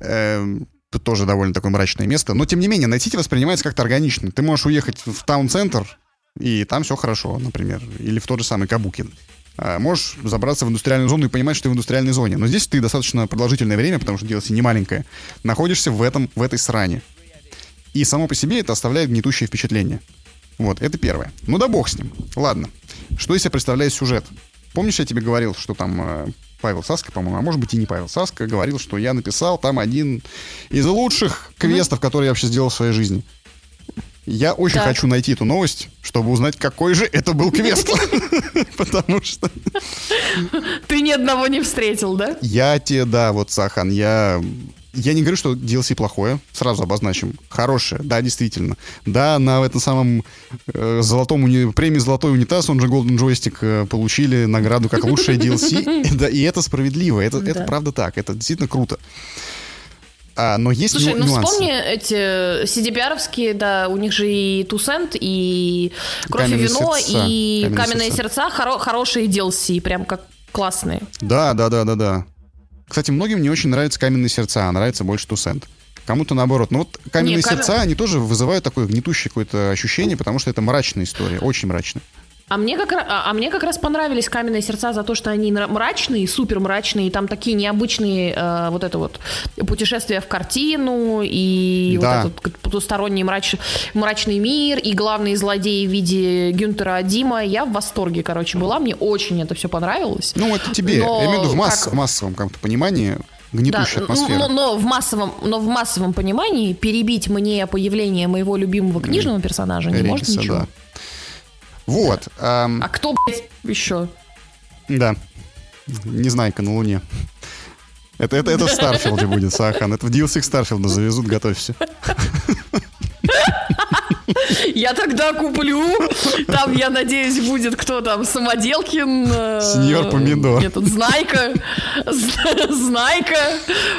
Эм, это тоже довольно такое мрачное место. Но, тем не менее, Найт-Сити воспринимается как-то органично. Ты можешь уехать в town центр, и там все хорошо, например. Или в тот же самый Кабуки. А, Можешь забраться в индустриальную зону и понимать, что ты в индустриальной зоне. Но здесь ты достаточно продолжительное время, потому что DLC не маленькое, находишься в этом, в этой сране. И само по себе это оставляет гнетущее впечатление. Вот, это первое. Ну да бог с ним. Ладно. Что из себя представляет сюжет? Помнишь, я тебе говорил, что там э, Павел Саска, по-моему, а может быть и не Павел Саска, говорил, что я написал там один из лучших квестов, которые я вообще сделал в своей жизни. Я очень Так. хочу найти эту новость, чтобы узнать, какой же это был квест. *laughs* Потому что Ты ни одного не встретил, да? я тебе, да, вот, Сахан, я... Я не говорю, что DLC плохое, сразу обозначим. Хорошее, да, действительно. Да, на этом самом э, золотом уни... премии «Золотой унитаз», он же Golden Joystick, э, получили награду как лучшее DLC. *laughs* Да, и это справедливо, это, это Да. правда так, это действительно круто. А, но есть Слушай, ну нюансы. вспомни эти CDPR-овские, да, у них же и Тусент, и Кровь и Каменные вино, сердца. и Каменные Каменные сердца. сердца, хоро- хорошие DLC, прям как классные. Да, да, да, да, да. Кстати, многим не очень нравятся каменные сердца, а нравится больше Тусент. Кому-то наоборот. Но вот каменные Не, каме- сердца, они тоже вызывают такое гнетущее какое-то ощущение, потому что это мрачная история, очень мрачная. А мне, как, а а мне как раз понравились каменные сердца за то, что они мрачные, супер мрачные, и там такие необычные э, вот это вот путешествия в картину, и Да. вот этот потусторонний мрач, мрачный мир, и главные злодеи в виде Гюнтера о'Дима. Я в восторге, короче, была, мне очень это все понравилось. Ну, это тебе. Но я имею в виду в, масс- как- массовом каком-то понимании гнетущая Да, атмосфера. но, но в массовом, но в массовом понимании перебить мне появление моего любимого книжного персонажа не может ничего. да. Вот. ам, А кто, блядь, еще? Да. Незнайка на Луне. Это, это, это в Старфилде будет, Сахан. Это в DLC к Старфилду завезут, готовься. Я тогда куплю. Там, я надеюсь, будет кто там, Самоделкин. э, Сеньор Помидор. Нет, тут Знайка. Знайка.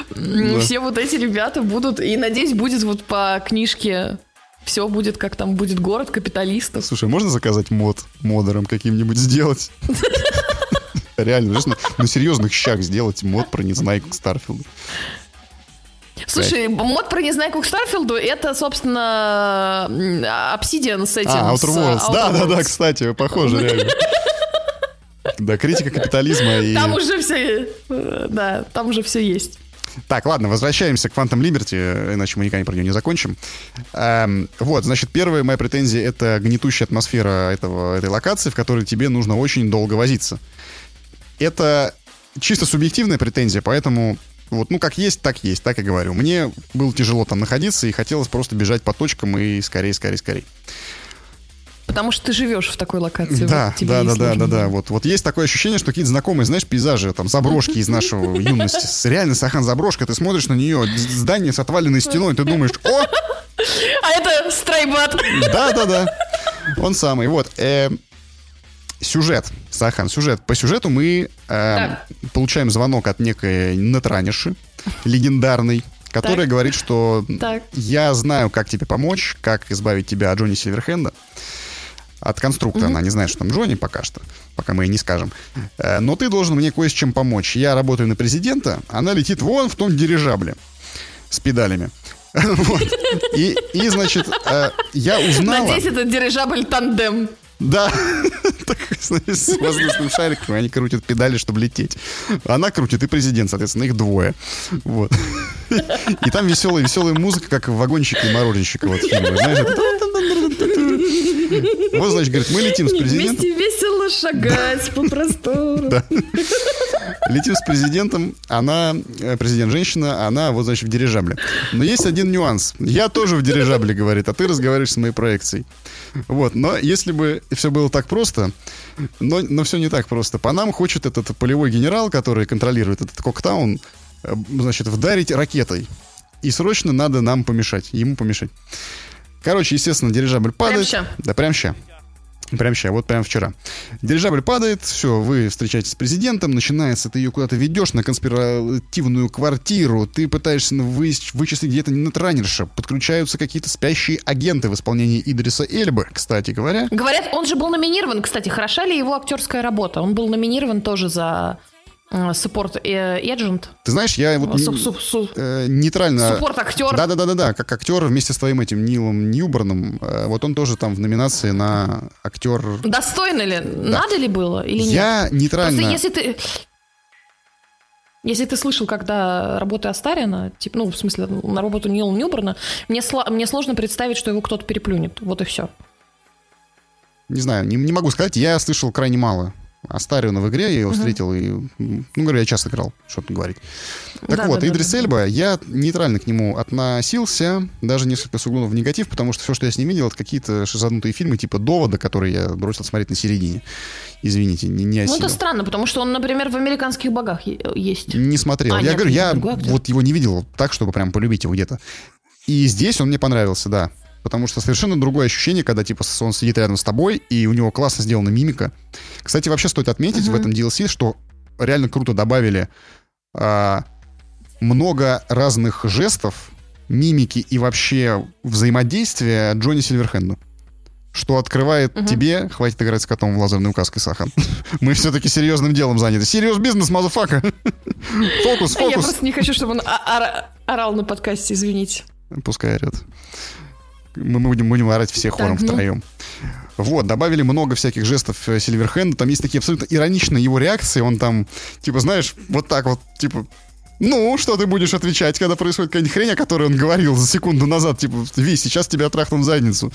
Да. Все вот эти ребята будут. И, надеюсь, будет вот по книжке все будет, как там будет город капиталистов. Слушай, можно заказать мод модером каким-нибудь сделать? Реально, на, серьезных щах сделать мод про Незнайку к Старфилду. Слушай, мод про Незнайку к Старфилду, это, собственно, Obsidian с этим. А, Outer Worlds. Да, Outer да, да, Worlds. кстати, похоже, реально. Да, критика капитализма и... Там уже все, да, там уже все есть. Так, ладно, возвращаемся к Phantom Liberty, иначе мы никогда про нее не закончим. Эм, вот, значит, первая моя претензия — это гнетущая атмосфера этого, этой локации, в которой тебе нужно очень долго возиться. Это чисто субъективная претензия, поэтому Вот, ну, как есть, так есть, так и говорю. Мне было тяжело там находиться, и хотелось просто бежать по точкам и скорее, скорее, скорее. Потому что ты живешь в такой локации. Да, вот, да, да, да, да, да. Вот, вот есть такое ощущение, что какие-то знакомые, знаешь, пейзажи, там, заброшки из нашего *laughs* юности. Реально, Сахан, заброшка, ты смотришь на нее, здание с отваленной стеной, ты думаешь, о, А это стройбат. да, да, да, он самый. Вот, э, сюжет, Сахан, сюжет. По сюжету мы э, получаем звонок от некой Натраниши, легендарной, которая Так. говорит, что Так. я знаю, как тебе помочь, как избавить тебя от Джонни Сильверхенда. От конструктора она не знает, что там Джонни пока что, пока мы ей не скажем. Э, Но ты должен мне кое с чем помочь. Я работаю на президента, она летит вон в том дирижабле с педалями. *laughs* Вот. И, и, значит, э, я узнала... Надеюсь, это дирижабль тандем. Да, *laughs* Так, с воздушным шариком, они крутят педали, чтобы лететь. Она крутит, и президент, соответственно, их двое. Вот. *laughs* И там веселая, веселая музыка, как в вагончике и мороженщика вот в фильме. Знаешь. *laughs* Вот, значит, говорит, мы летим с президентом. Вместе весело шагать по простору. *laughs* Летим с президентом, она, э, президент женщина, она вот, значит, в дирижабле. Но есть один нюанс. Я тоже в дирижабле, говорит, а ты разговариваешь с моей проекцией. Вот, но если бы все было так просто, но, но все не так просто. По нам хочет этот полевой генерал, который контролирует этот Коктаун, э, значит, вдарить ракетой. И срочно надо нам помешать, ему помешать. Короче, естественно, дирижабль падает. ща? Да, прям ща. Прям сейчас, вот прям вчера. Дирижабль падает, все, вы встречаетесь с президентом, начинается, ты ее куда-то ведешь на конспиративную квартиру, ты пытаешься вы- вычислить где-то нетранерша, подключаются какие-то спящие агенты в исполнении Идриса Эльбы, кстати говоря. Говорят, он же был номинирован, кстати, хороша ли его актерская работа? Он был номинирован тоже за суппорт эджент. Ты знаешь, я вот Суп- н- суп- суп- э, нейтрально... Суппорт-актер. Да-да-да-да, как актер вместе с твоим этим Нилом Ньюборном, э, вот он тоже там в номинации на актер... Достойно ли? Надо ли было или нет? Я нейтрально... Просто если ты... Если ты слышал, когда работы Астарина, типа, ну, в смысле, на работу Нила Ньюборна, мне, сло- мне сложно представить, что его кто-то переплюнет. Вот и все. Не знаю, не, не могу сказать, я слышал крайне мало. Астариона в игре, я его встретил, и, ну, говорю, я часто играл, что тут говорить. Так Да, вот, да, Идрис да. Эльба, я нейтрально к нему относился, даже несколько сугубо в негатив, потому что все, что я с ним видел, это какие-то шизанутые фильмы типа «Довода», которые я бросил смотреть на середине. Извините, не, не Ну, осилил. это странно, потому что он, например, в «Американских богах» есть. Не смотрел. А, я нет, говорю, я другой вот его не видел так, чтобы прям полюбить его где-то. И здесь он мне понравился, да. Потому что совершенно другое ощущение, когда типа он сидит рядом с тобой, и у него классно сделана мимика. Кстати, вообще стоит отметить в этом DLC, что реально круто добавили а, много разных жестов, мимики и вообще взаимодействия Джонни Сильверхенду. Что открывает тебе, хватит играть с котом в лазерной указкой, Сахан. *laughs* Мы все-таки серьезным делом заняты. Serious business, motherfucker. Фокус, А Я фокус. просто не хочу, чтобы он ора- орал на подкасте, извините. Пускай орет. Мы будем, будем орать все хором Так, ну. втроем. Вот, добавили много всяких жестов э, Сильверхенда. Там есть такие абсолютно ироничные его реакции. Он там, типа, знаешь, вот так вот, типа, ну, что ты будешь отвечать, когда происходит какая-нибудь хрень, о которой он говорил за секунду назад, типа, Ви, сейчас тебя трахнут в задницу.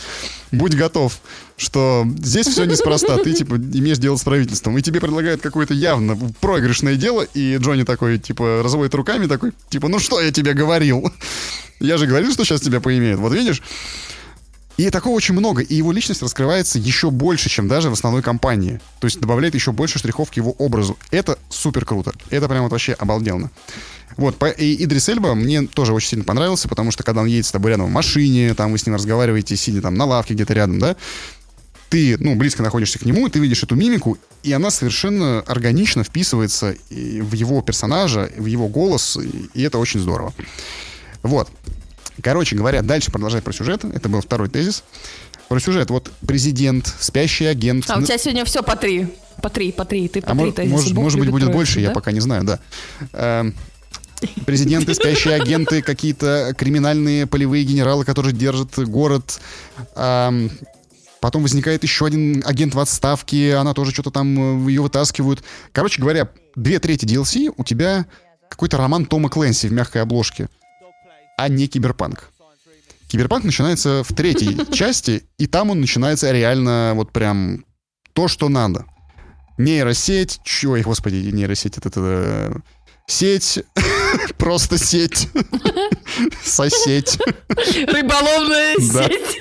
Будь готов, что здесь все неспроста. Ты, типа, имеешь дело с правительством. И тебе предлагают какое-то явно проигрышное дело, и Джонни такой, типа, разводит руками, такой, типа, ну что я тебе говорил? Я же говорил, что сейчас тебя поимеют. Вот видишь? И такого очень много. И его личность раскрывается еще больше, чем даже в основной кампании. То есть добавляет еще больше штрихов к его образу. Это супер круто. Это прям вот вообще обалденно. Вот, и Идрис Эльба мне тоже очень сильно понравился, потому что когда он едет с тобой рядом в машине, там вы с ним разговариваете, сидя там на лавке где-то рядом, да, ты, ну, близко находишься к нему, и ты видишь эту мимику, и она совершенно органично вписывается в его персонажа, в его голос, и это очень здорово. Вот. Короче говоря, дальше продолжать про сюжет. Это был второй тезис. Про сюжет. Вот президент, спящий агент. А у тебя сегодня все по три. По три, по три. Ты по а три тезиса. может, может быть, будет троицу, больше, я да? пока не знаю, да. Эм, Президенты, спящие агенты, какие-то криминальные полевые генералы, которые держат город. Ам, Потом возникает еще один агент в отставке, она тоже что-то там, э, ее вытаскивают. Короче говоря, две трети DLC у тебя какой-то роман Тома Клэнси в мягкой обложке, а не киберпанк. Киберпанк начинается в третьей *laughs* части, и там он начинается реально вот прям то, что надо. Нейросеть, чё, ой, господи, нейросеть, это, это, э, сеть, *laughs* Просто сеть. *laughs* Сосеть. Рыболовная сеть.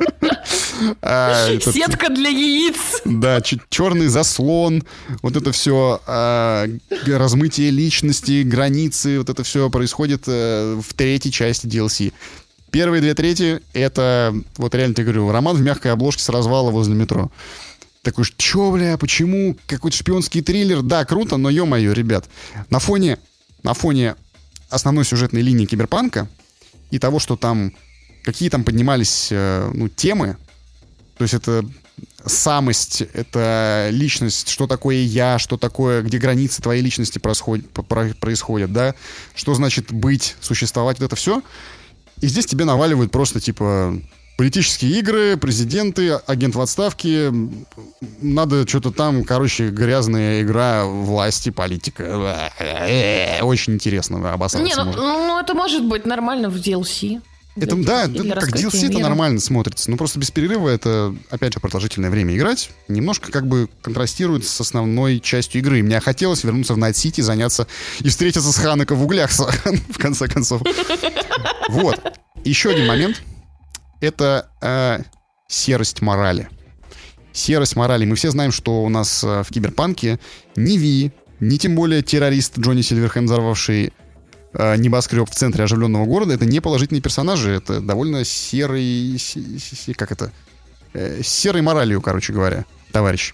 *laughs* А, этот- Сетка для яиц. Да, черный заслон, вот это все размытие личности, границы, вот это все происходит э, в третьей части DLC. Первые две трети — это, вот реально тебе говорю, роман в мягкой обложке с развала возле метро. Такой, чё, бля, почему? Какой-то шпионский триллер. Да, круто, но ё-моё, ребят. На фоне, на фоне основной сюжетной линии Киберпанка и того, что там, какие там поднимались э, ну, темы, то есть это самость, это личность, что такое я, что такое, где границы твоей личности происходят, про- происходят, да, что значит быть, существовать, вот это все. И здесь тебе наваливают просто, типа, политические игры, президенты, агент в отставке, надо что-то там, короче, грязная игра власти, политика. Э, Очень интересно, да, обосраться Не, ну, можно. ну, это может быть нормально в DLC. Это, да, это как DLC это нормально смотрится. Но просто без перерыва это, опять же, продолжительное время играть. Немножко как бы контрастирует с основной частью игры. Мне хотелось вернуться в Найт-Сити, заняться и встретиться с Ханако в углях, *laughs* в конце концов. *laughs* Вот. Еще один момент. Это э, серость морали. Серость морали. Мы все знаем, что у нас э, в Киберпанке ни Ви, ни тем более террорист Джонни Сильверхенд, взорвавший небоскреб в центре оживленного города, это не положительные персонажи, это довольно серый, се- се- се- как это, Э, серой моралью, короче говоря, товарищ.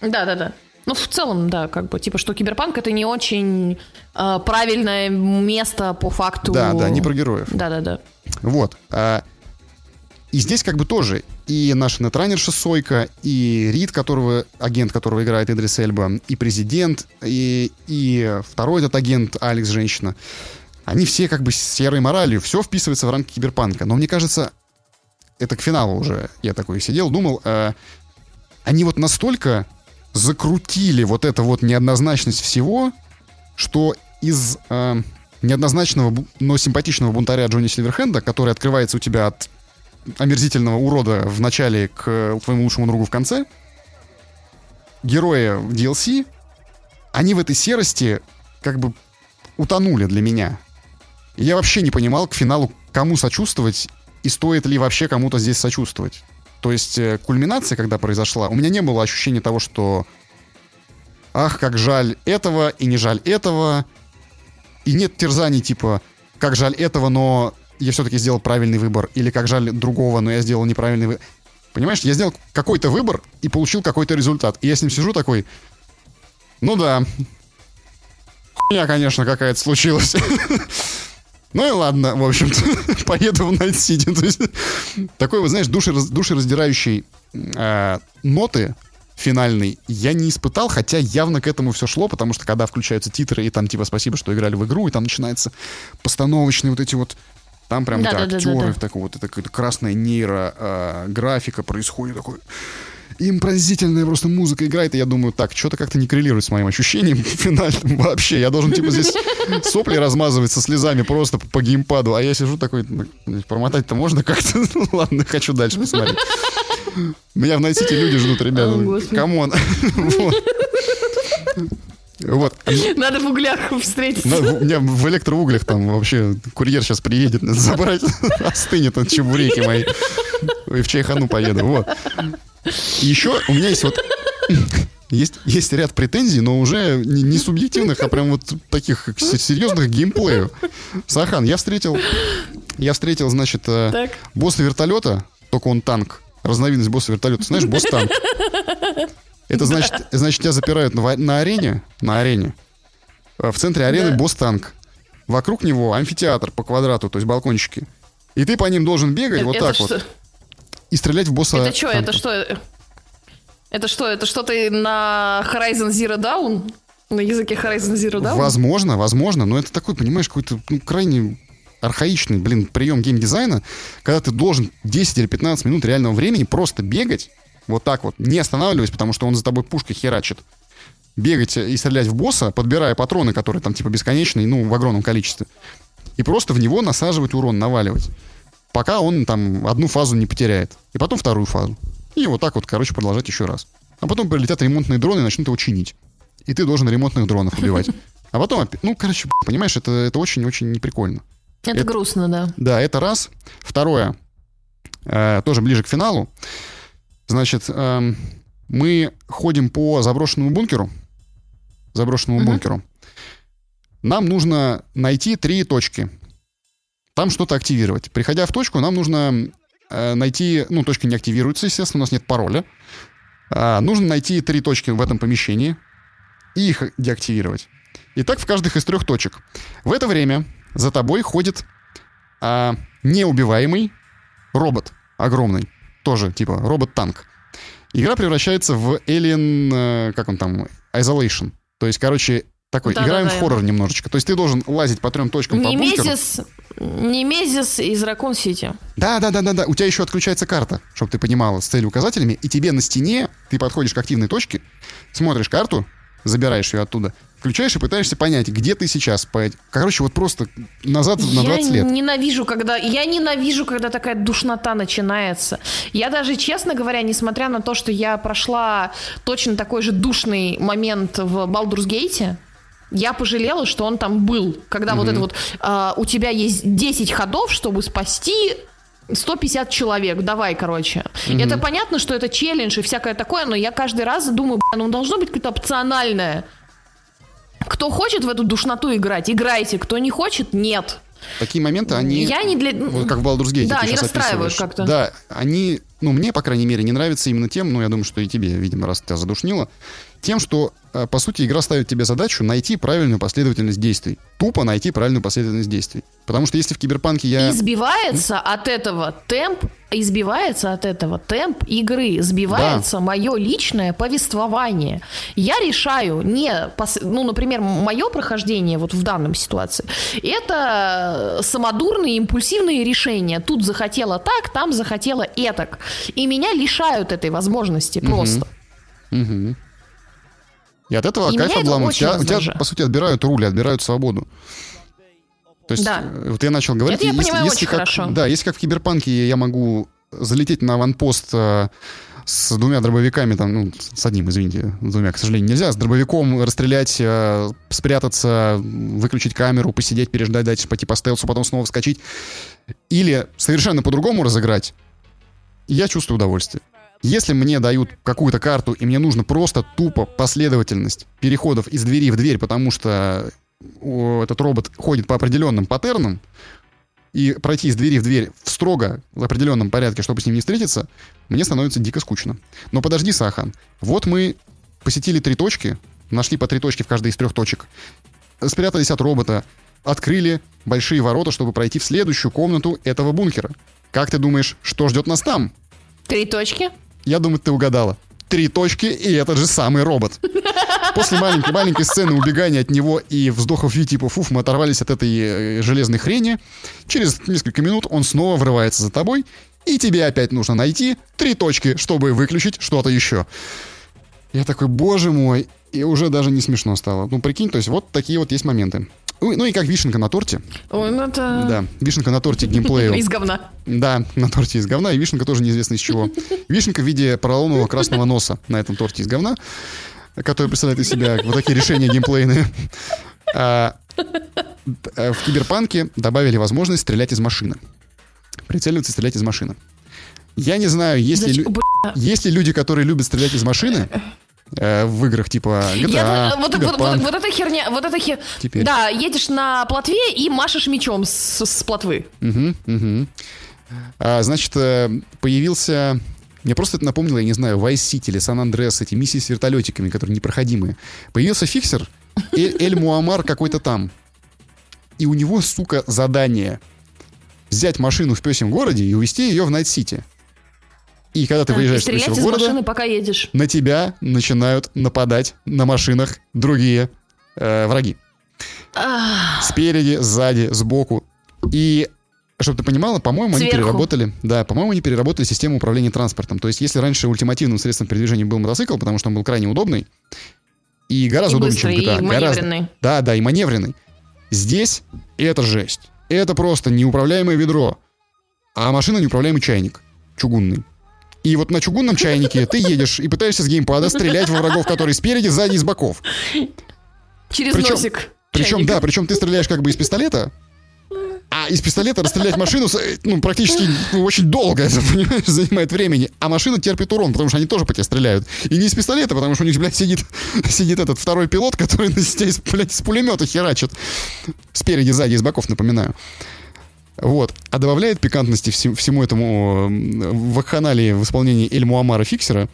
Да, да, да. Ну, в целом, да, как бы, типа, что киберпанк это не очень э, правильное место по факту. Да, да, не про героев. Да, да, да. Вот. а, и здесь как бы тоже и наша нетранерша Сойка, и Рид, которого, агент, которого играет Идрис Эльба, и президент, и, и второй этот агент, Алекс, женщина. Они все как бы с серой моралью, все вписывается в рамки киберпанка. Но мне кажется, это к финалу уже, я такой сидел, думал, а, они вот настолько закрутили вот эту вот неоднозначность всего, что из э, неоднозначного, но симпатичного бунтаря Джонни Сильверхенда, который открывается у тебя от омерзительного урода в начале к твоему лучшему другу в конце, герои DLC, они в этой серости как бы утонули для меня. Я вообще не понимал к финалу, кому сочувствовать и стоит ли вообще кому-то здесь сочувствовать. То есть э, кульминация, когда произошла, у меня не было ощущения того, что ах, как жаль этого и не жаль этого. И нет терзаний типа, как жаль этого, но я все-таки сделал правильный выбор. Или как жаль другого, но я сделал неправильный выбор. Понимаешь, я сделал какой-то выбор и получил какой-то результат. И я с ним сижу такой, ну да, хуйня, конечно, какая-то случилась. *laughs* Ну и ладно, в общем-то, *laughs* поеду в. То есть, такой, вот, знаешь, душераз- душераздирающей э, ноты финальной я не испытал, хотя явно к этому все шло, потому что когда включаются титры, и там типа спасибо, что играли в игру, и там начинается постановочные вот эти вот там прям Да, да, да, да, да, актеры да. в такой вот, какая-то красная нейро э, графика происходит, такой импровизительная просто музыка играет, и я думаю, так, что-то как-то не коррелирует с моим ощущением *laughs* финальным вообще. Я должен, типа, здесь сопли размазывать со слезами просто по, геймпаду, а я сижу такой, ну, промотать-то можно как-то? *laughs* Ну, ладно, хочу дальше посмотреть. Меня в Найтсити люди ждут, ребята. Come on. *laughs* Вот. Вот. Надо в углях встретиться. В- у меня в электроуглях там вообще курьер сейчас приедет забрать, остынет от чебуреки мои. И в чайхану поеду. Вот. Еще у меня есть вот есть, есть ряд претензий, но уже не, не субъективных, а прям вот таких серьезных геймплеев. Сахан, я встретил, я встретил, значит, э, Так. босса вертолета, только он танк, разновидность босса вертолета. Знаешь, босс танк. Это значит, значит, тебя запирают на, на арене, на арене. Э, В центре арены Да. босс танк. Вокруг него амфитеатр по квадрату, то есть балкончики. И ты по ним должен бегать вот это так что? вот и стрелять в босса. Это что, это что? Это что, это что ты на Horizon Zero Dawn? На языке Horizon Zero Dawn? Возможно, возможно, но это такой, понимаешь, какой-то ну, крайне архаичный, блин, прием геймдизайна, когда ты должен 10 или 15 минут реального времени просто бегать, вот так вот, не останавливаясь, потому что он за тобой пушкой херачит. Бегать и стрелять в босса, подбирая патроны, которые там типа бесконечные, ну, в огромном количестве. И просто в него насаживать урон, наваливать. Пока он там одну фазу не потеряет. И потом вторую фазу. И вот так вот, короче, продолжать еще раз. А потом прилетят ремонтные дроны и начнут его чинить. И ты должен ремонтных дронов убивать. А потом, ну, короче, понимаешь, это, это очень-очень неприкольно. Это, Это- грустно, да. Да, это раз. Второе, э, тоже ближе к финалу. Значит, эм, мы ходим по заброшенному бункеру. Заброшенному Мгм. бункеру. Нам нужно найти три точки. Там что-то активировать. Приходя в точку, нам нужно э, найти... Ну, точка не активируется, естественно, у нас нет пароля. А, нужно найти три точки в этом помещении и их деактивировать. И так в каждых из трех точек. В это время за тобой ходит а, неубиваемый робот огромный. Тоже, типа, робот-танк. Игра превращается в Alien, э, как он там, Isolation. То есть, короче, такой, Да-да-да, играем в я- хоррор немножечко. То есть ты должен лазить по трем точкам по бункеру. Немезис, Немезис из Ракун Сити. Да, да, да, да, да. У тебя еще отключается карта, чтобы ты понимала, с целью указателями. И тебе на стене, ты подходишь к активной точке, смотришь карту, забираешь ее оттуда, включаешь и пытаешься понять, где ты сейчас. Короче, вот просто назад на 20 я лет. ненавижу, когда я ненавижу, когда такая душнота начинается. Я даже, честно говоря, несмотря на то, что я прошла точно такой же душный момент в Балдурс Гейте, я пожалела, что он там был. Когда вот это вот а, у тебя есть 10 ходов, чтобы спасти 150 человек, давай, короче. Это понятно, что это челлендж и всякое такое, но я каждый раз думаю, «Бля, ну должно быть какое-то опциональное. Кто хочет в эту душноту играть, играйте. Кто не хочет, нет. Такие моменты, они... Я не для... Вот как в Baldur's Gate. Да, они расстраивают как-то. Да, они, ну, мне, по крайней мере, не нравятся именно тем, ну, я думаю, что и тебе, видимо, раз тебя задушнило, тем, что, э, по сути, игра ставит тебе задачу найти правильную последовательность действий. Тупо найти правильную последовательность действий. Потому что если в Киберпанке я... Избивается от этого темп, избивается от этого темп игры, сбивается мое личное повествование. Я решаю не, пос- ну, например, мое прохождение вот в данном ситуации, это самодурные, импульсивные решения. Тут захотела так, там захотела этак. И меня лишают этой возможности просто. Мгм. И от этого И кайф обламывает. У тебя, у тебя, раздражает. по сути, отбирают руль, отбирают свободу. То есть, Да. э, вот я начал говорить, Это я если, понимаю если очень как, хорошо. Да, если как в Киберпанке я могу залететь на аванпост э, с двумя дробовиками, там, ну, с одним, извините, с двумя, к сожалению, нельзя, с дробовиком расстрелять, э, спрятаться, выключить камеру, посидеть, переждать, дальше пойти по стелсу, потом снова вскочить. Или совершенно по-другому разыграть, я чувствую удовольствие. Если мне дают какую-то карту, и мне нужно просто тупо последовательность переходов из двери в дверь, потому что этот робот ходит по определенным паттернам, и пройти из двери в дверь в строго в определенном порядке, чтобы с ним не встретиться, мне становится дико скучно. Но подожди, Сахан. Вот мы посетили три точки, нашли по три точки в каждой из трех точек, спрятались от робота, открыли большие ворота, чтобы пройти в следующую комнату этого бункера. Как ты думаешь, что ждет нас там? Три точки. Я думаю, ты угадала. Три точки и этот же самый робот. После маленькой, маленькой сцены убегания от него и вздохов Ю типа «фуф, мы оторвались от этой э, железной хрени», через несколько минут он снова врывается за тобой, и тебе опять нужно найти три точки, чтобы выключить что-то еще. Я такой, боже мой, и уже даже не смешно стало. Ну, прикинь, то есть вот такие вот есть моменты. Ну, ну и как вишенка на торте. Ой, ну это... Да, вишенка на торте к геймплею. *laughs* Из говна. Да, на торте из говна, и вишенка тоже неизвестно из чего. Вишенка в виде поролонового красного носа на этом торте из говна, который представляет из себя вот такие решения геймплейные. А, э, в Киберпанке добавили возможность стрелять из машины. Прицеливаться и стрелять из машины. Я не знаю, есть ли, Зачем- лю- Бля, есть ли люди, которые любят стрелять из машины э, в играх типа GTA, Я- вот, вот- вот- Киберпанк. вот эта херня, вот эта хер... Теперь. Да, едешь на плотве и машешь мечом с, с плотвы. Мгм, мгм. А, значит, э, появился... Мне просто это напомнило, я не знаю, Vice City или Сан-Андреас, эти миссии с вертолетиками, которые непроходимые. Появился фиксер, *laughs* Эль, Эль Муамар какой-то там. И у него, сука, задание взять машину в пёсем городе и увезти ее в Найт-Сити. И когда ты выезжаешь пёсего из города, машины, пока едешь. на тебя начинают нападать на машинах другие э, враги. Ах, Спереди, сзади, сбоку. И, чтобы ты понимала, по-моему, они переработали, да, по-моему, они переработали систему управления транспортом. То есть, если раньше ультимативным средством передвижения был мотоцикл, потому что он был крайне удобный, и гораздо и удобнее, быстрый, чем GTA. и гораздо. маневренный. Да, да, и маневренный. Здесь это жесть. Это просто неуправляемое ведро. А машина неуправляемый чайник. Чугунный. И вот на чугунном чайнике ты едешь и пытаешься с геймпада стрелять во врагов, которые спереди, сзади и с боков. Через Причем- носик. Причем, Чайник. да, причем ты стреляешь как бы из пистолета, а из пистолета расстрелять машину с- ну, практически ну, очень долго, *laughs* это, понимаешь, занимает времени. А машина терпит урон, потому что они тоже по тебе стреляют. И не из пистолета, потому что у них, блядь, сидит, *laughs* сидит этот второй пилот, который на тебя, из, блядь, с пулемета херачит. Спереди, сзади, из боков, напоминаю. Вот. А добавляет пикантности всем- всему этому вакханалии в исполнении Эль Муамара Фиксера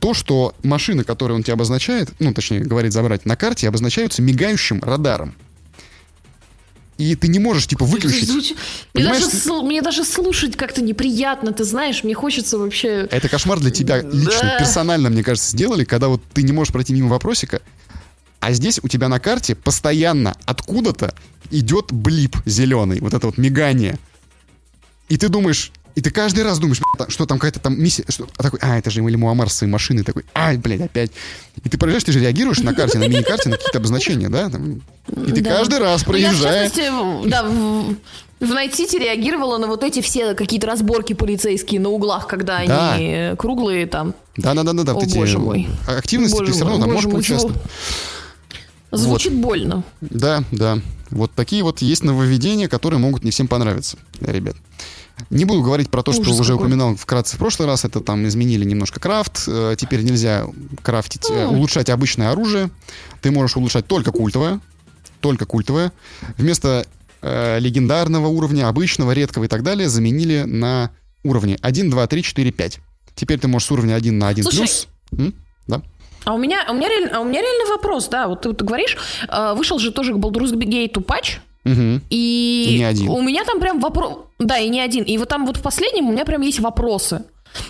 то, что машины, которые он тебе обозначает, ну, точнее, говорит забрать на карте, обозначаются мигающим радаром. И ты не можешь, типа, выключить. Звуч- Мне даже, ты- мне даже слушать как-то неприятно, ты знаешь, мне хочется вообще... Это кошмар для тебя лично, Да. персонально, мне кажется, сделали, когда вот ты не можешь пройти мимо вопросика, а здесь у тебя на карте постоянно откуда-то идет blip зеленый, вот это вот мигание. И ты думаешь, и ты каждый раз думаешь, «Бля, что там какая-то там миссия, что, а такой, а, это же Эль Муаммар с своей машиной, такой, ай, блядь, опять. И ты проезжаешь, ты же реагируешь на карте, на мини-карте, на какие-то обозначения, да? там. и ты Да. каждый раз, Ну, Я, в да, в, в Найт-Сити реагировала на вот эти все какие-то разборки полицейские на углах, когда Да. они круглые там. да-да-да-да, вот О, эти мой. активности Боже ты все равно там можешь поучаствовать. Звучит больно. Да, да. Вот такие вот есть нововведения, которые могут не всем понравиться, ребят. Не буду говорить про то, что Ужас уже какой. упоминал вкратце в прошлый раз. Это там изменили немножко крафт. э, Теперь нельзя крафтить, э, улучшать обычное оружие. Ты можешь улучшать только культовое. Только культовое. Вместо э, легендарного уровня, обычного, редкого и так далее, заменили на уровни 1, 2, 3, 4, 5. Теперь ты можешь с уровня 1 на 1 Слушай, плюс. М? Да. А у меня, у меня, реаль- а у меня реальный вопрос, да, вот ты, вот говоришь, э, вышел же тоже к Baldur's Gate патч, Мгм. и, И не один. у меня там прям вопрос, да, и не один, и вот там вот в последнем у меня прям есть вопросы.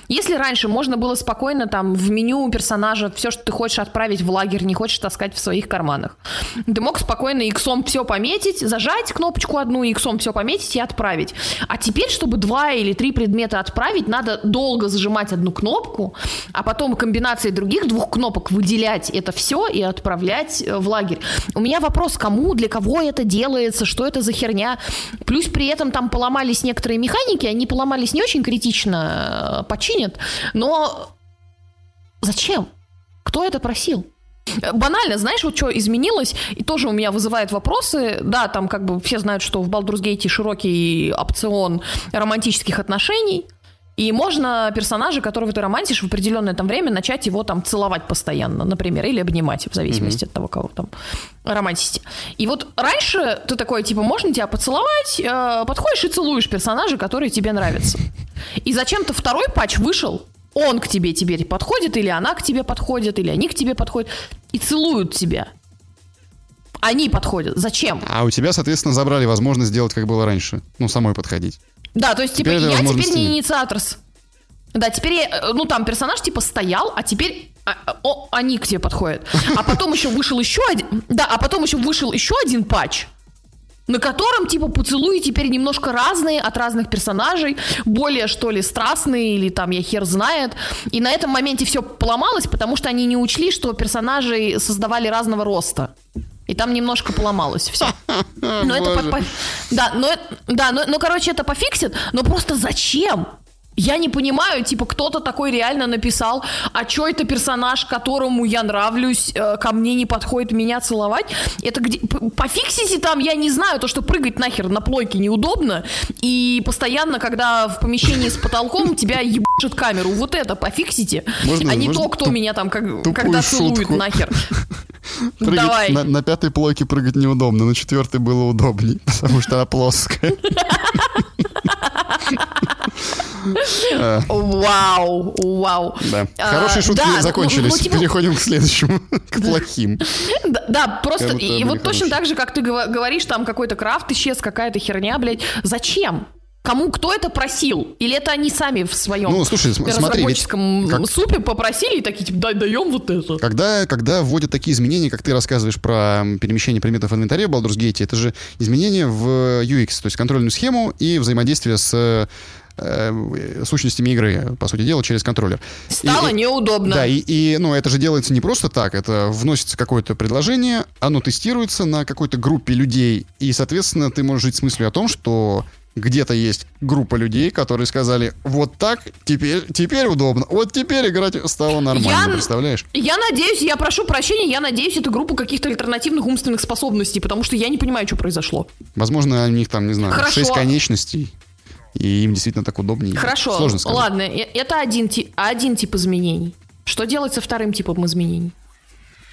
Если раньше можно было спокойно там в меню персонажа все, что ты хочешь отправить в лагерь, не хочешь таскать в своих карманах, ты мог спокойно иксом все пометить, зажать кнопочку одну, иксом все пометить и отправить. А теперь, чтобы два или три предмета отправить, надо долго зажимать одну кнопку, а потом комбинацией других двух кнопок выделять это все и отправлять э, в лагерь. У меня вопрос, кому, для кого это делается, что это за херня. Плюс при этом там поломались некоторые механики, они поломались не очень критично, э, починят, но зачем? Кто это просил? Банально, знаешь, вот что изменилось, и тоже у меня вызывает вопросы. Да, там как бы все знают, что в Baldur's Gate широкий опцион романтических отношений, и можно персонажа, которого ты романтишь, в определенное там время начать его там целовать постоянно, например, или обнимать, в зависимости от того, кого там романтите. И вот раньше ты такой, типа, можно тебя поцеловать, э, подходишь и целуешь персонажа, который тебе нравится. И зачем-то второй патч вышел, он к тебе теперь подходит, или она к тебе подходит, или они к тебе подходят, и целуют тебя. Они подходят. Зачем? А у тебя, соответственно, забрали возможность сделать, как было раньше. Ну, самой подходить. Да, то есть, типа, Теперь я теперь не инициатор. Да, теперь, э, ну, там персонаж, типа, стоял, а теперь а, о, они к тебе подходят. А потом еще вышел еще один... Да, а потом еще вышел еще один патч, на котором, типа, поцелуи теперь немножко разные от разных персонажей, более, что ли, страстные, или там, я хер знает. И на этом моменте все поломалось, потому что они не учли, что персонажей создавали разного роста. И там немножко поломалось все. *laughs* Но это по- по- Да, но, да, но, но, короче, это пофиксит, но просто зачем? Я не понимаю, типа, кто-то такой реально написал, а чё это персонаж, которому я нравлюсь, э, ко мне не подходит меня целовать? Это где... Пофиксите там, я не знаю, то, что прыгать нахер на плойке неудобно, и постоянно, когда в помещении с потолком тебя ебашит камеру, вот это пофиксите, Можно- а не можно то, кто туп- меня там, как- когда целует шутку? нахер. *laughs* Прыгать Давай. На, на пятой плойке прыгать неудобно, на четвертой было удобней, *laughs* потому что она плоская. *laughs* Вау, вау. Да. А, Хорошие шутки ну, закончились. Переходим к следующему, *laughs* к плохим. Да, просто и, вот точно так же, как ты говоришь, там какой-то крафт исчез, какая-то херня, блядь. Зачем? Кому кто это просил? Или это они сами в своем Ну, слушай, см- смотри, разработческом как- супе попросили и такие, типа, дай, даем вот это. Когда, когда вводят такие изменения, как ты рассказываешь про перемещение предметов в инвентаре в Baldur's Gate, это же изменения в UX, то есть контрольную схему и взаимодействие с э, сущностями игры, по сути дела, через контроллер. Стало И- неудобно. Да, и, и, ну, это же делается не просто так, это вносится какое-то предложение, оно тестируется на какой-то группе людей, и, соответственно, ты можешь жить с мыслью о том, что где-то есть группа людей, которые сказали, вот так, теперь, теперь удобно, вот теперь играть стало нормально, Я- представляешь? Я надеюсь, я прошу прощения, я надеюсь, это группа каких-то альтернативных умственных способностей, потому что я не понимаю, что произошло. Возможно, у них там, не знаю, Хорошо. шесть конечностей, и им действительно так удобнее. Хорошо, Сложно сказать. ладно, э- это один, ти- один тип изменений. Что делать со вторым типом изменений?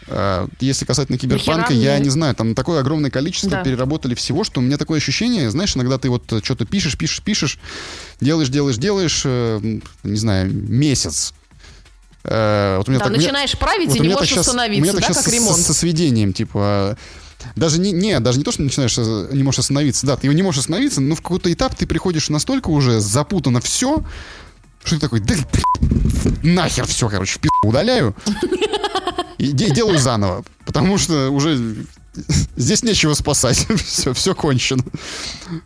А, Если касательно киберпанка, я не знаю, там такое огромное количество Да. переработали всего, что у меня такое ощущение, знаешь, иногда ты вот что-то пишешь, пишешь, пишешь, делаешь, делаешь, делаешь, э, не знаю, месяц. Э, вот у меня Да, так- у меня- начинаешь править вот и у не можешь щас- у остановиться, меня так да, щас как со- ремонт. Со, сведением, типа, даже не, не, даже не то, что начинаешь, не можешь остановиться, да, ты не можешь остановиться, но в какой-то этап ты приходишь настолько уже запутано все, что ты такой, да нахер все, короче, пи***, удаляю и де- делаю заново, потому что уже здесь нечего спасать, *laughs* все, все кончено.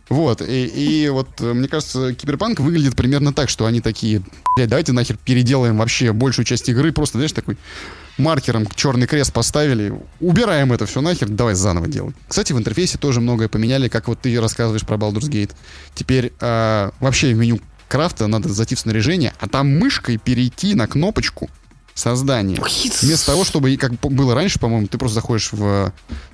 Вот, и, и вот э, мне кажется, Киберпанк выглядит примерно так, что они такие, блядь, давайте нахер переделаем вообще большую часть игры, просто, знаешь, такой маркером черный крест поставили, убираем это все нахер, давай заново делаем. Кстати, в интерфейсе тоже многое поменяли, как вот ты рассказываешь про Baldur's Gate. Теперь а, вообще в меню крафта надо зайти в снаряжение, а там мышкой перейти на кнопочку создания. Вместо того, чтобы, как было раньше, по-моему, ты просто заходишь в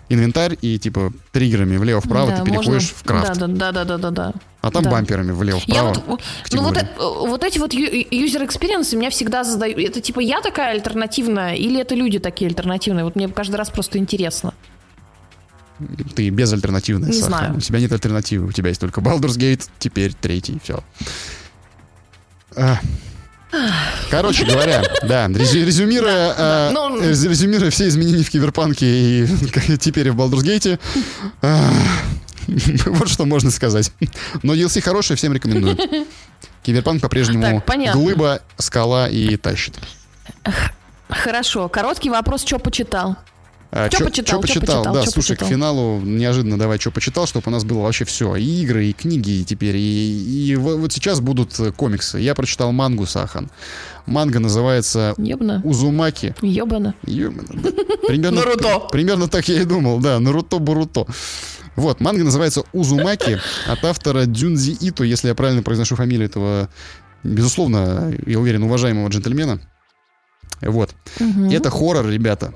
инвентарь и типа триггерами влево-вправо Да, ты переходишь можно- в крафт. Да, да, да, да, да, да. А там да. бамперами влево-вправо. вот, ну вот, э- вот эти вот user experience ы меня всегда задают. Это типа я такая альтернативная или это люди такие альтернативные? Вот мне каждый раз просто интересно. Ты безальтернативная, Не Саха. знаю. У тебя нет альтернативы. У тебя есть только Baldur's Gate, теперь третий. Все. Короче говоря, да, резю- резюмируя, Да, да, ну- рез- резюмируя все изменения в Киберпанке и *laughs* теперь и в Baldur's Gate, а, *laughs* вот что можно сказать. Но DLC хороший, всем рекомендую. Киберпанк по-прежнему глыба, скала и тащит. Хорошо, короткий вопрос, что почитал? А, чё- почитал, почитал? почитал, Да, чё слушай, почитал? к финалу неожиданно давай что почитал, чтобы у нас было вообще все. И игры, и книги и теперь. И, и во- вот сейчас будут э, комиксы. Я прочитал мангу Сахан. Манга называется Ёбана. Узумаки. Ёбана. Ёмана, да. *laughs* Примерно, Наруто. при- примерно так я и думал, да, Наруто Буруто. Вот, манга называется Узумаки от автора Дюнзи Ито, если я правильно произношу фамилию этого, безусловно, я уверен, уважаемого джентльмена. Вот. Мгм. Это хоррор, ребята.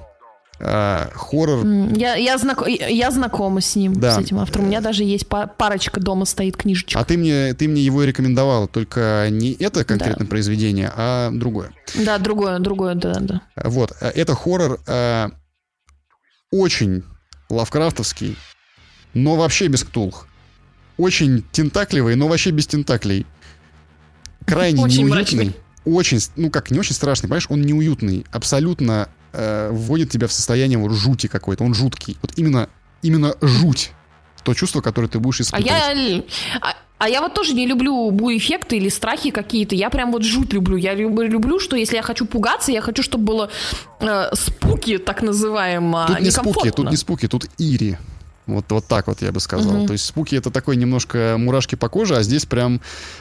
А, хоррор Я, я, знак- я знакома с ним, Да. с этим автором. У меня даже есть па- парочка дома стоит книжечек. А ты мне, ты мне его и рекомендовал, только не это конкретное произведение, а другое. Да, другое, другое, да, да. Вот, э, это хоррор э, очень лавкрафтовский, но вообще без ктулх. Очень тентакливый, но вообще без тентаклей. Крайне Очень неуютный. мрачный. Очень, ну как, не очень страшный, понимаешь, он неуютный, абсолютно э, вводит тебя в состояние вот жути какой-то, он жуткий. Вот именно, именно жуть. То чувство, которое ты будешь А испытывать. я, а, а я вот тоже не люблю бу-эффекты или страхи какие-то. Я прям вот жуть люблю. Я люб- люблю, что если я хочу пугаться, я хочу, чтобы было э, спуки, так называемо, Тут не спуки, тут не спуки, тут ири. Вот, вот так вот я бы сказал. То есть спуки это такой немножко мурашки по коже, а здесь прям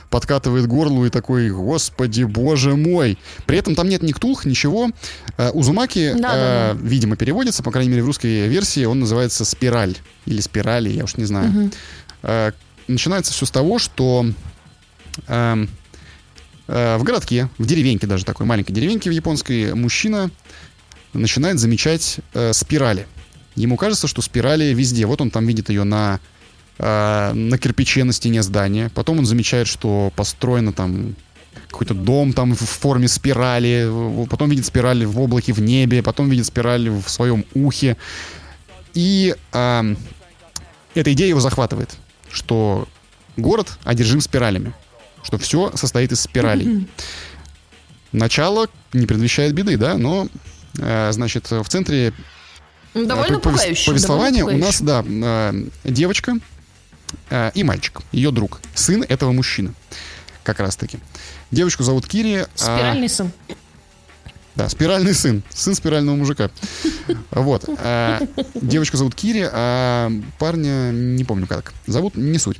подкатывает горло и такой, господи, боже мой. При этом там нет ни ктулх, ничего. Э, Узумаки, Да, да, э, видимо, переводится, по крайней мере, в русской версии он называется спираль. Или спирали, я уж не знаю. Э, Начинается все с того, что эм, э, в городке, в деревеньке даже такой маленькой деревеньке в японской, мужчина начинает замечать э, спирали. Ему кажется, что спирали везде. Вот он там видит ее на, э, на кирпиче на стене здания. Потом он замечает, что построено там какой-то дом там в форме спирали. Потом видит спирали в облаке в небе. Потом видит спирали в своем ухе. И эм, эта идея его захватывает, что город одержим спиралями. Что все состоит из спиралей. Начало не предвещает беды, да, но, э, значит, в центре Ну, Довольно Э, повес- пугающе. Повествование у довольно нас, да, э, девочка э, и мальчик, ее друг, сын этого мужчины, как раз-таки. Девочку зовут Кири. а, Спиральный сын. да, спиральный сын, сын спирального мужика. Вот. а, Девочку зовут Кири, а парня не помню как. Зовут, не суть.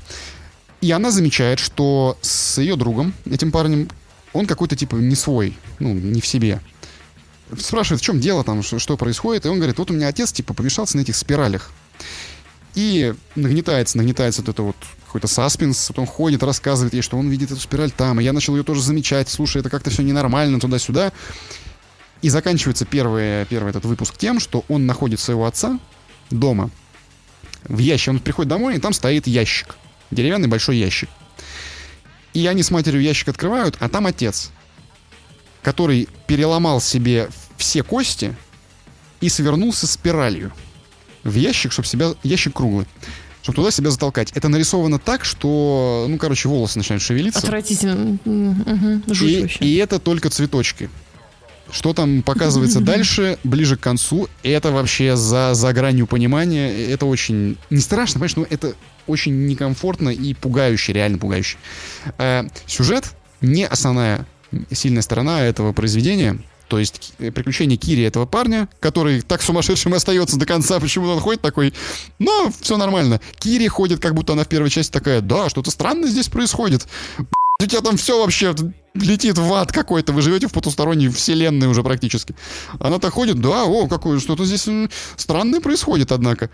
И она замечает, что с ее другом, этим парнем, он какой-то типа не свой, ну, не в себе. Спрашивает, в чем дело там, что, что происходит, и он говорит, вот у меня отец типа помешался на этих спиралях. И нагнетается, нагнетается вот это вот какой-то саспенс, потом ходит, рассказывает ей, что он видит эту спираль там, и я начал ее тоже замечать, слушай, это как-то все ненормально, туда-сюда. И заканчивается первый, первый этот выпуск тем, что он находит своего отца дома, в ящик. Он приходит домой, и там стоит ящик. Деревянный большой ящик. И они с матерью ящик открывают, а там отец, который переломал себе все кости и свернулся спиралью в ящик, чтобы себя... Ящик круглый. Чтобы туда себя затолкать. Это нарисовано так, что, ну, короче, волосы начинают шевелиться. Отвратительно. Угу. И, и это только цветочки. Что там показывается дальше, ближе к концу, это вообще за, за гранью понимания. Это очень не страшно, понимаешь, но это очень некомфортно и пугающе, реально пугающе. Э, сюжет не основная сильная сторона этого произведения. То есть э, приключения Кири этого парня, который так сумасшедшим остается до конца, *laughs* почему он ходит такой, ну, все нормально. Кири ходит, как будто она в первой части такая, да, что-то странное здесь происходит. У тебя там все вообще летит в ад какой-то, вы живете в потусторонней вселенной уже практически. Она-то ходит, да, о, какое, что-то здесь странное происходит, однако.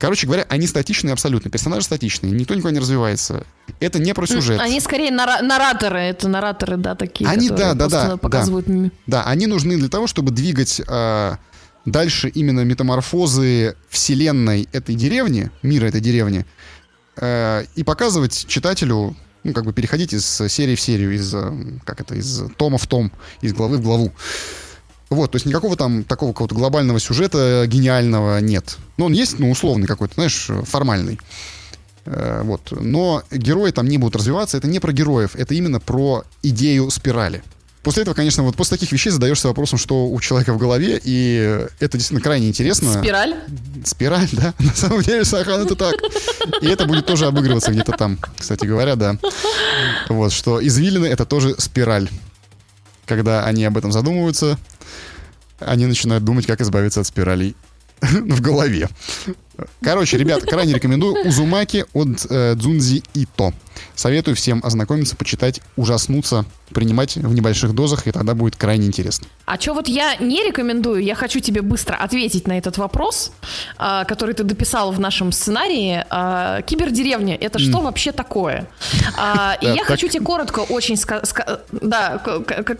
Короче говоря, они статичные абсолютно. Персонажи статичные, никто никуда не развивается. Это не про сюжет. Они скорее нара- нараторы, это нараторы, да, такие. Они, да, да, да. Показывают да, да, они нужны для того, чтобы двигать э, дальше именно метаморфозы вселенной этой деревни, мира этой деревни, э, и показывать читателю, ну, как бы переходить из серии в серию, из, как это, из тома в том, из главы в главу. Вот, то есть никакого там такого какого-то глобального сюжета гениального нет. Ну, он есть, ну, условный какой-то, знаешь, формальный. Э, вот. Но герои там не будут развиваться. Это не про героев, это именно про идею спирали. После этого, конечно, вот после таких вещей задаешься вопросом, что у человека в голове, и это действительно крайне интересно. Спираль? Спираль, да. *laughs* На самом деле, Сахан, это так. И это будет тоже обыгрываться где-то там, кстати говоря, да. Вот, что извилины — это тоже спираль. Когда они об этом задумываются, они начинают думать, как избавиться от спиралей *laughs* в голове. Короче, ребят, крайне рекомендую Узумаки от э, Дзунзи Ито. Советую всем ознакомиться, почитать, ужаснуться, принимать в небольших дозах, и тогда будет крайне интересно. А что вот я не рекомендую, я хочу тебе быстро ответить на этот вопрос, э, который ты дописал в нашем сценарии. Э, кибердеревня, это что mm. вообще такое? Э, и я хочу тебе коротко очень сказать, да,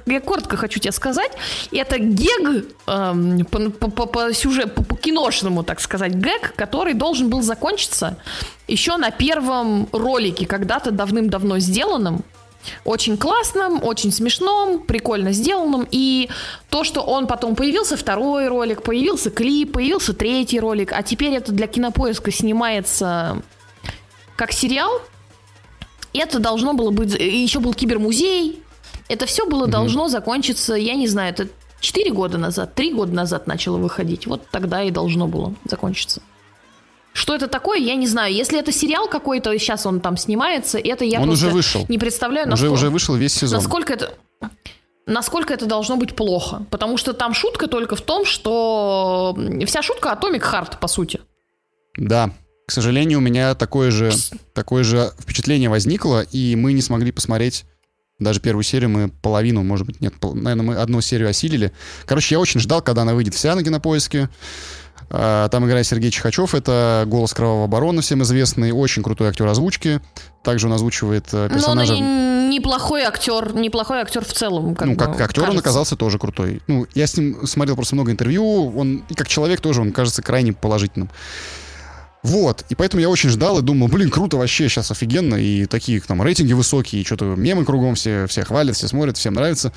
я коротко хочу тебе сказать, это гег эм, по сюжету, по киношному, так сказать, гэг, который должен был закончиться еще на первом ролике, когда-то давным-давно сделанном. Очень классным, очень смешном, прикольно сделанным. И то, что он потом появился, второй ролик, появился клип, появился третий ролик, а теперь это для кинопоиска снимается как сериал, это должно было быть... Еще был кибермузей. Это все было mm должно закончиться, я не знаю, это 4 года назад, 3 года назад начало выходить. Вот тогда и должно было закончиться. Что это такое, я не знаю. Если это сериал какой-то, сейчас он там снимается, это я он просто уже вышел. не представляю, уже, насколько, уже вышел весь сезон. Насколько это, насколько это должно быть плохо. Потому что там шутка только в том, что вся шутка Atomic Heart, по сути. Да, к сожалению, у меня такое же, такое же впечатление возникло, и мы не смогли посмотреть даже первую серию мы половину, может быть, нет, наверное, мы одну серию осилили. Короче, я очень ждал, когда она выйдет вся на кинопоиске. А, там играет Сергей Чихачев, это голос Кровавого Барона, всем известный, очень крутой актер озвучки. Также он озвучивает э, персонажа... Но он неплохой актер, неплохой актер в целом. Как ну, как бы, актер кажется. он оказался тоже крутой. Ну, я с ним смотрел просто много интервью, он и как человек тоже, он кажется крайне положительным. Вот, и поэтому я очень ждал и думал, блин, круто вообще, сейчас офигенно, и такие там рейтинги высокие, и что-то мемы кругом, все, все хвалят, все смотрят, всем нравится.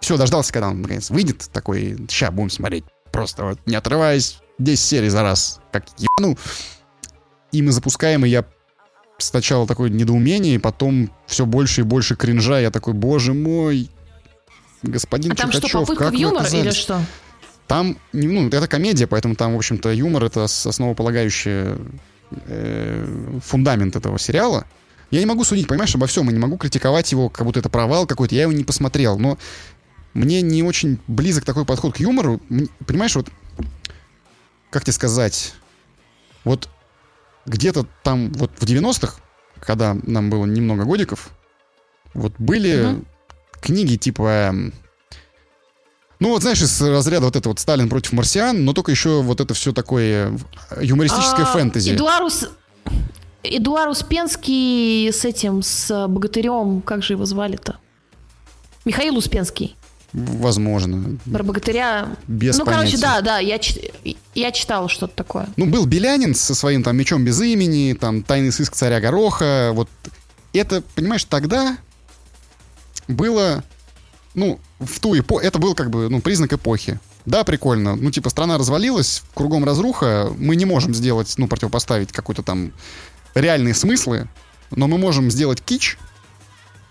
Все, дождался, когда он наконец выйдет, такой, ща будем смотреть, просто вот не отрываясь, 10 серий за раз, как ебану. И мы запускаем, и я сначала такое недоумение, и потом все больше и больше кринжа. Я такой, боже мой, господин а там Чикачев, что, попытка как в юмор или что? Там, ну, это комедия, поэтому там, в общем-то, юмор — это основополагающий э, фундамент этого сериала. Я не могу судить, понимаешь, обо всем, и не могу критиковать его, как будто это провал какой-то, я его не посмотрел, но мне не очень близок такой подход к юмору. Понимаешь, вот как тебе сказать, вот где-то там вот в 90-х, когда нам было немного годиков, вот были угу. книги типа... Ну, вот знаешь, из разряда вот это вот Сталин против марсиан, но только еще вот это все такое юмористическое А, фэнтези. Эдуарус... Эдуард Успенский с этим, с богатырем, как же его звали-то? Михаил Успенский. Возможно. Про богатыря. Без ну, короче, понятия. да, да, я, я читала что-то такое. Ну, был Белянин со своим там мечом без имени, там тайный сыск царя Гороха. Вот это, понимаешь, тогда было, ну, в ту эпоху, это был как бы, ну, признак эпохи. Да, прикольно. Ну, типа, страна развалилась, кругом разруха, мы не можем сделать, ну, противопоставить какой-то там реальные смыслы, но мы можем сделать кич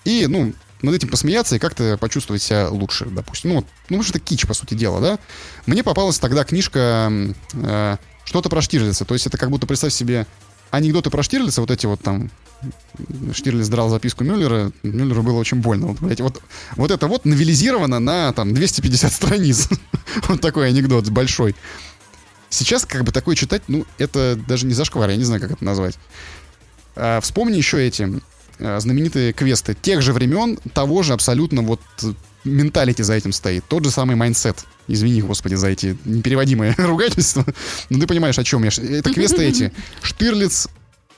и, ну, над этим посмеяться и как-то почувствовать себя лучше, допустим. Ну, ну, что это кич, по сути дела, да? Мне попалась тогда книжка э, «Что-то про Штирлица». То есть это как будто, представь себе, анекдоты про Штирлица, вот эти вот там Штирлиц драл записку Мюллера, Мюллеру было очень больно. Вот, блядь, вот, вот это вот новелизировано на там 250 страниц. *laughs* вот такой анекдот большой. Сейчас как бы такое читать, ну, это даже не зашквар, я не знаю, как это назвать. А, вспомни еще эти знаменитые квесты тех же времен, того же абсолютно вот э, mentality за этим стоит. Тот же самый mindset. Извини, господи, за эти непереводимые *laughs* ругательства. Но ты понимаешь, о чем я. Это квесты эти. Штирлиц,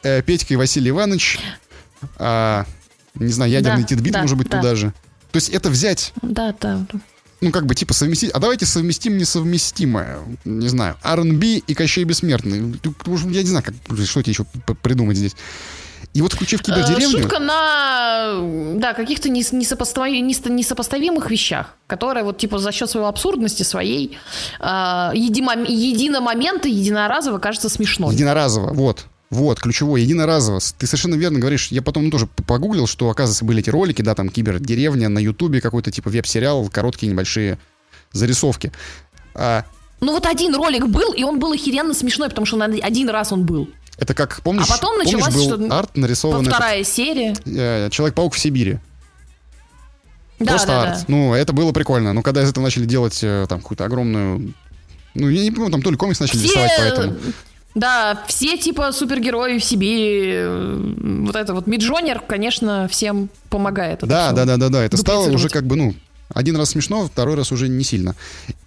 э, Петька и Василий Иванович, а, не знаю, ядерный Да, титбит, да, может быть, да. туда же. То есть это взять Да, да. ну, как бы, типа, совместить... А давайте совместим несовместимое. Не знаю, R&B и Кощей Бессмертный. Я не знаю, как, что тебе еще придумать здесь. И вот включив Э, кибердеревню... Шутка на да, каких-то нес- несопостави- нес- несопоставимых вещах, которые вот типа за счет своей абсурдности, своей э, едимо- единомомента, единоразово кажется смешной. Единоразово, вот. Вот, ключевое, единоразово. Ты совершенно верно говоришь. Я потом тоже погуглил, что, оказывается, были эти ролики, да, там, кибердеревня на Ютубе, какой-то типа веб-сериал, короткие небольшие зарисовки. А, Ну вот один ролик был, и он был охеренно смешной, потому что он один раз он был. Это как, помнишь, А потом помнишь, началась был что-то- арт нарисованный... Вторая серия. э, Человек-паук в Сибири. Да, Просто да, арт. да. Ну, это было прикольно. Но когда из этого начали делать э, там какую-то огромную... Ну, я не помню, там то ли комикс начали рисовать, поэтому... Да, все типа супергерои в Сибири, э, вот это вот Миджонер, конечно, всем помогает. Да, да, да, да, да. Это стало уже как бы, ну, один раз смешно, второй раз уже не сильно.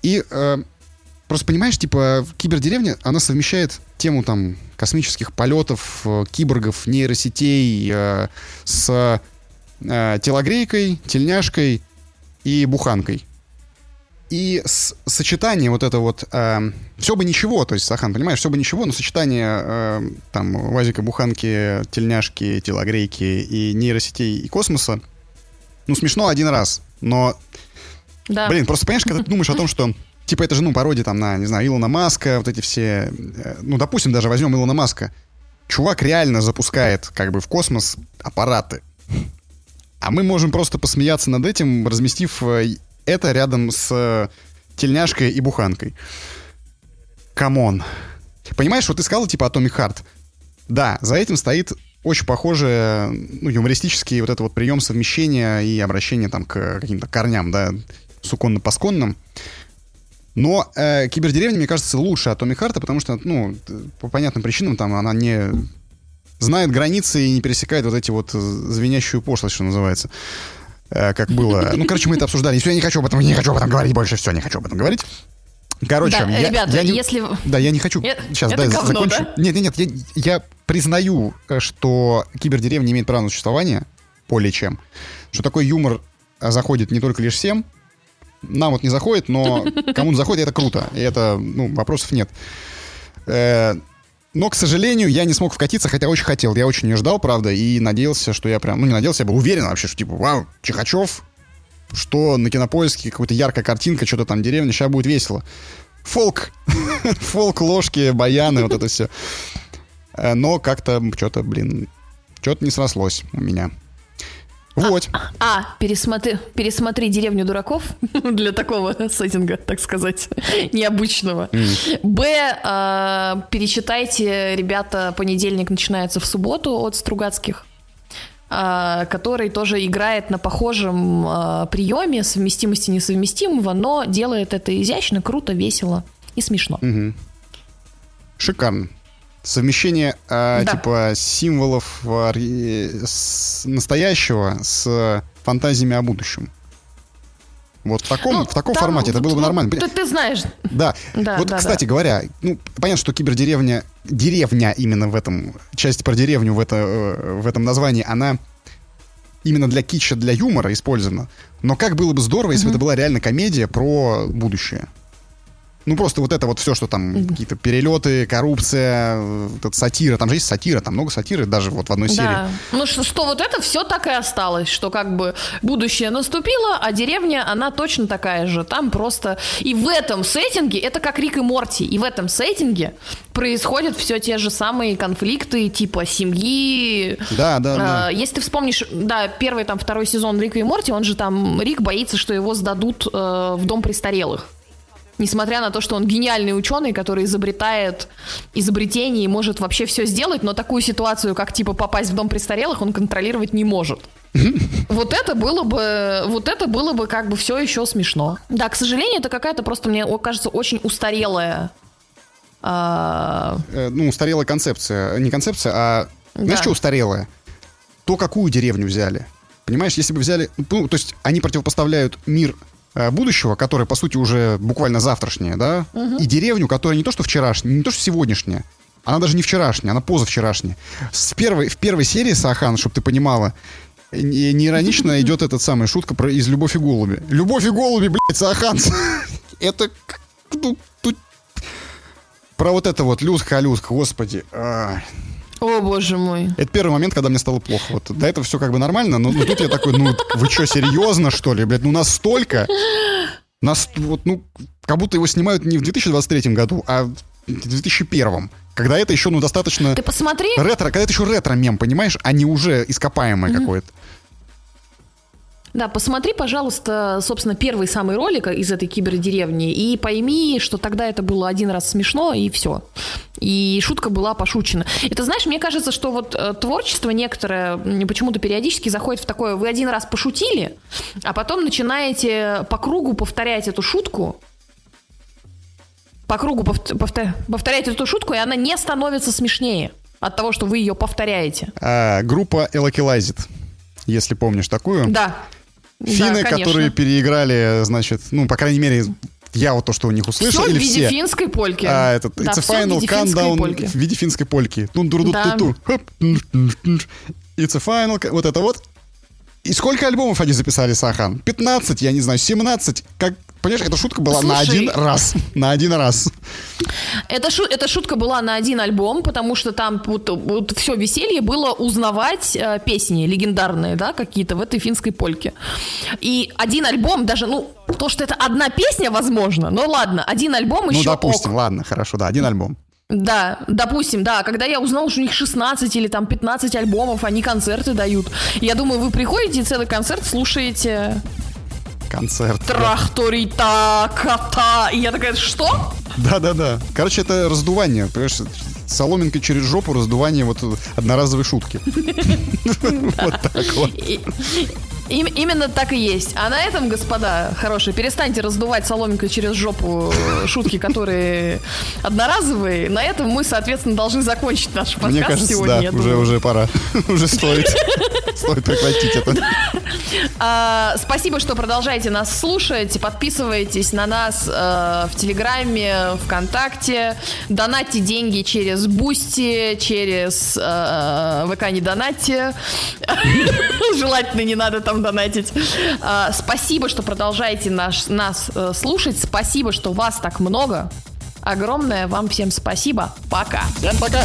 И э, просто понимаешь, типа, кибердеревня, она совмещает тему там космических полетов, э, киборгов, нейросетей э, с э, телогрейкой, тельняшкой и буханкой. И с- сочетание вот это вот... все бы ничего, то есть, Сахан, понимаешь, все бы ничего, но сочетание э, там вазика, буханки, тельняшки, телогрейки и нейросетей и космоса, ну, смешно один раз, но, Да. блин, просто понимаешь, когда ты думаешь о том, что Типа это же, ну, пародия там на, не знаю, Илона Маска, вот эти все... э, Ну, допустим, даже возьмем Илона Маска. Чувак реально запускает как бы в космос аппараты. А мы можем просто посмеяться над этим, разместив э, это рядом с э, тельняшкой и буханкой. Come on. Понимаешь, вот ты сказал типа Atomic Heart. Да, за этим стоит очень похожий, ну, юмористический вот этот вот прием совмещения и обращения там к каким-то корням, да, суконно-пасконным. Но э, кибердеревня, мне кажется, лучше Atomic Heart, потому что, ну, по понятным причинам там она не знает границы и не пересекает вот эти вот э, звенящую пошлость, что называется. Э, как было. Ну, короче, мы это обсуждали. Все, я не хочу об этом, не хочу об этом говорить больше. Все, не хочу об этом говорить. Короче, Да, я, ребята, я не, если... да, я не хочу. Э, Сейчас, это да, говно, закончу. да? Нет, нет, нет, я, я признаю, э, что кибердеревня имеет право на существование, более чем. Что такой юмор э, заходит не только лишь всем. Нам вот не заходит, но *laughs* кому-то заходит, это круто. И это, ну, вопросов нет. Э, но, к сожалению, я не смог вкатиться, хотя очень хотел. Я очень не ждал, правда, и надеялся, что я прям... Ну, не надеялся, я был уверен вообще, что типа, вау, Чихачев, что на кинопоиске какая-то яркая картинка, что-то там деревня, сейчас будет весело. Фолк, *laughs* фолк, ложки, баяны, вот это все. Э, Но как-то что-то, блин, что-то не срослось у меня. Вот. А, пересмотри, пересмотри «Деревню дураков» *laughs* для такого сеттинга, так сказать, необычного. Б, э, перечитайте, ребята, понедельник начинается в субботу от Стругацких, э, который тоже играет на похожем э, приеме совместимости несовместимого, но делает это изящно, круто, весело и смешно. Мгм. Шикарно. Совмещение э, Да. типа символов э, с настоящего с фантазиями о будущем. Вот в таком, Ну, в таком там формате это было бы ну, нормально. Ты, ты знаешь, Да. Да, вот, да, кстати говоря, ну, понятно, что кибердеревня, деревня именно в этом, часть про деревню в, это, э, в этом названии, она именно для китча, для юмора использована. Но как было бы здорово, если бы это была реально комедия про будущее. Ну, просто вот это вот все, что там, какие-то перелеты, коррупция, э, вот сатира. Там же есть сатира, там много сатиры даже вот в одной серии. да. Ну что, что вот это все так и осталось, что как бы будущее наступило, а деревня, она точно такая же. Там просто... И в этом сеттинге, это как Рик и Морти, и в этом сеттинге происходят все те же самые конфликты типа семьи, Да, да, да. А, Если ты вспомнишь, да, первый там второй сезон Рика и Морти, он же там Рик боится, что его сдадут э, в дом престарелых. Несмотря на то, что он гениальный ученый, который изобретает изобретение и может вообще все сделать, но такую ситуацию, как типа попасть в дом престарелых, он контролировать не может. *laughs* Вот это было бы, вот это было бы как бы все еще смешно. Да, к сожалению, это какая-то просто мне кажется очень устарелая. а, Э, ну, устарелая концепция. Не концепция, а... Знаешь, Да. что устарелая? То, какую деревню взяли. Понимаешь, если бы взяли... Ну, то есть они противопоставляют мир будущего, который, по сути, уже буквально завтрашнее, да, и деревню, которая не то, что вчерашняя, не то, что сегодняшняя, она даже не вчерашняя, она позавчерашняя. С первой, в первой серии Сахан, чтобы ты понимала, не, не иронично *laughs* идет этот самый шутка про из «Любовь и голуби». «Любовь и голуби», блядь, Сахан! *laughs* Это... ну, тут про вот это вот Люска-Люска, господи. О, боже мой. Это первый момент, когда мне стало плохо. Вот до этого все как бы нормально, но, но тут я такой, ну вы что, серьезно, что ли, блядь? Ну настолько, нас, вот, ну, как будто его снимают не в 2023 году, а в 2001. Когда это еще, ну, достаточно Ты посмотри, ретро, когда это еще ретро-мем, понимаешь, а не уже ископаемое какое-то. Да, посмотри, пожалуйста, собственно, первый самый ролик из этой кибердеревни и пойми, что тогда это было один раз смешно, и все. И шутка была пошучена. Это, знаешь, мне кажется, что вот э, творчество некоторое почему-то периодически заходит в такое, вы один раз пошутили, а потом начинаете по кругу повторять эту шутку, по кругу повт- повтор- повторять эту шутку, и она не становится смешнее от того, что вы ее повторяете. А, группа Элокилайзит, если помнишь такую. Да. Финны, да, конечно. которые переиграли, значит, ну, по крайней мере, я вот то, что у них услышал, Все в или виде все. финской польки. А, этот, Да, it's a в final countdown польки. в виде финской польки. Ну, дур Да. тур. It's a final, вот это вот. И сколько альбомов они записали, Сахан? 15, я не знаю, 17. Как, понимаешь, эта шутка была на Слушай. один раз. На один раз. Эта, шу- эта шутка была на один альбом, потому что там вот, все веселье было узнавать э, песни легендарные, да, какие-то в этой финской польке. И один альбом, даже, ну, то, что это одна песня, возможно, но ладно, один альбом Ну, еще допустим, ок. ладно, хорошо, да, один альбом. Да, допустим, да, когда я узнала, что у них 16 или там 15 альбомов, они концерты дают. Я думаю, вы приходите и целый концерт слушаете Концерт. Трахторита, кота. И я такая, что? Да-да-да. Короче, это раздувание, понимаешь, соломинкой через жопу раздувание вот одноразовой шутки. *laughs* Вот так вот. Им- именно так и есть. А на этом, господа хорошие, перестаньте раздувать соломинкой через жопу э, шутки, которые одноразовые. На этом мы, соответственно, должны закончить наш подкаст Мне кажется, сегодня. да, уже, уже пора. *laughs* Уже стоит. *laughs* Стоит прекратить это. А, спасибо, что продолжаете нас слушать. Подписывайтесь на нас э, в Телеграме, ВКонтакте. Донатьте деньги через Boosty, через э, ВК не донатьте. *laughs* Желательно не надо там донатить. А, спасибо, что продолжаете наш, нас э, слушать. Спасибо, что вас так много. Огромное вам всем спасибо. Пока. Всем пока.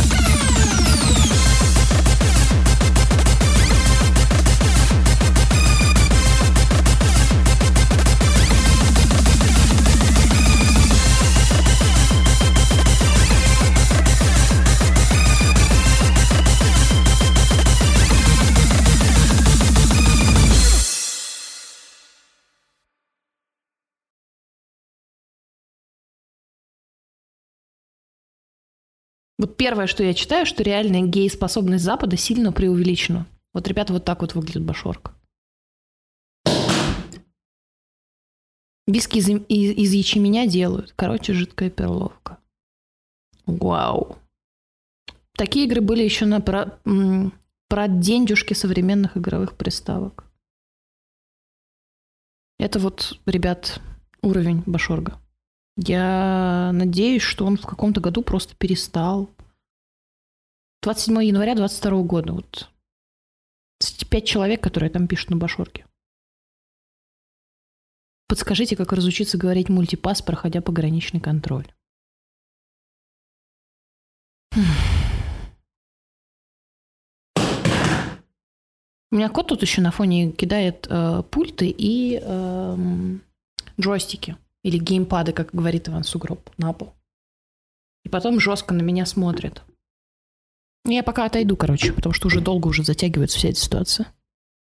Вот первое, что я читаю, что реальная гей-способность Запада сильно преувеличена. Вот, ребята, вот так вот выглядит Башорка. Виски из, из, из ячменя делают. Короче, жидкая перловка. Вау. Такие игры были еще на про, про дендюшки современных игровых приставок. Это вот, ребят, уровень Башорга. Я надеюсь, что он в каком-то году просто перестал. 27 января 22 года. Вот пять человек, которые там пишут на Башорге. Подскажите, как разучиться говорить мультипас, проходя пограничный контроль. У меня кот тут еще на фоне кидает э, пульты и э, джойстики. Или геймпады, как говорит Иван Сугроб, на пол. И потом жестко на меня смотрит. Я пока отойду, короче, потому что уже долго уже затягивается вся эта ситуация.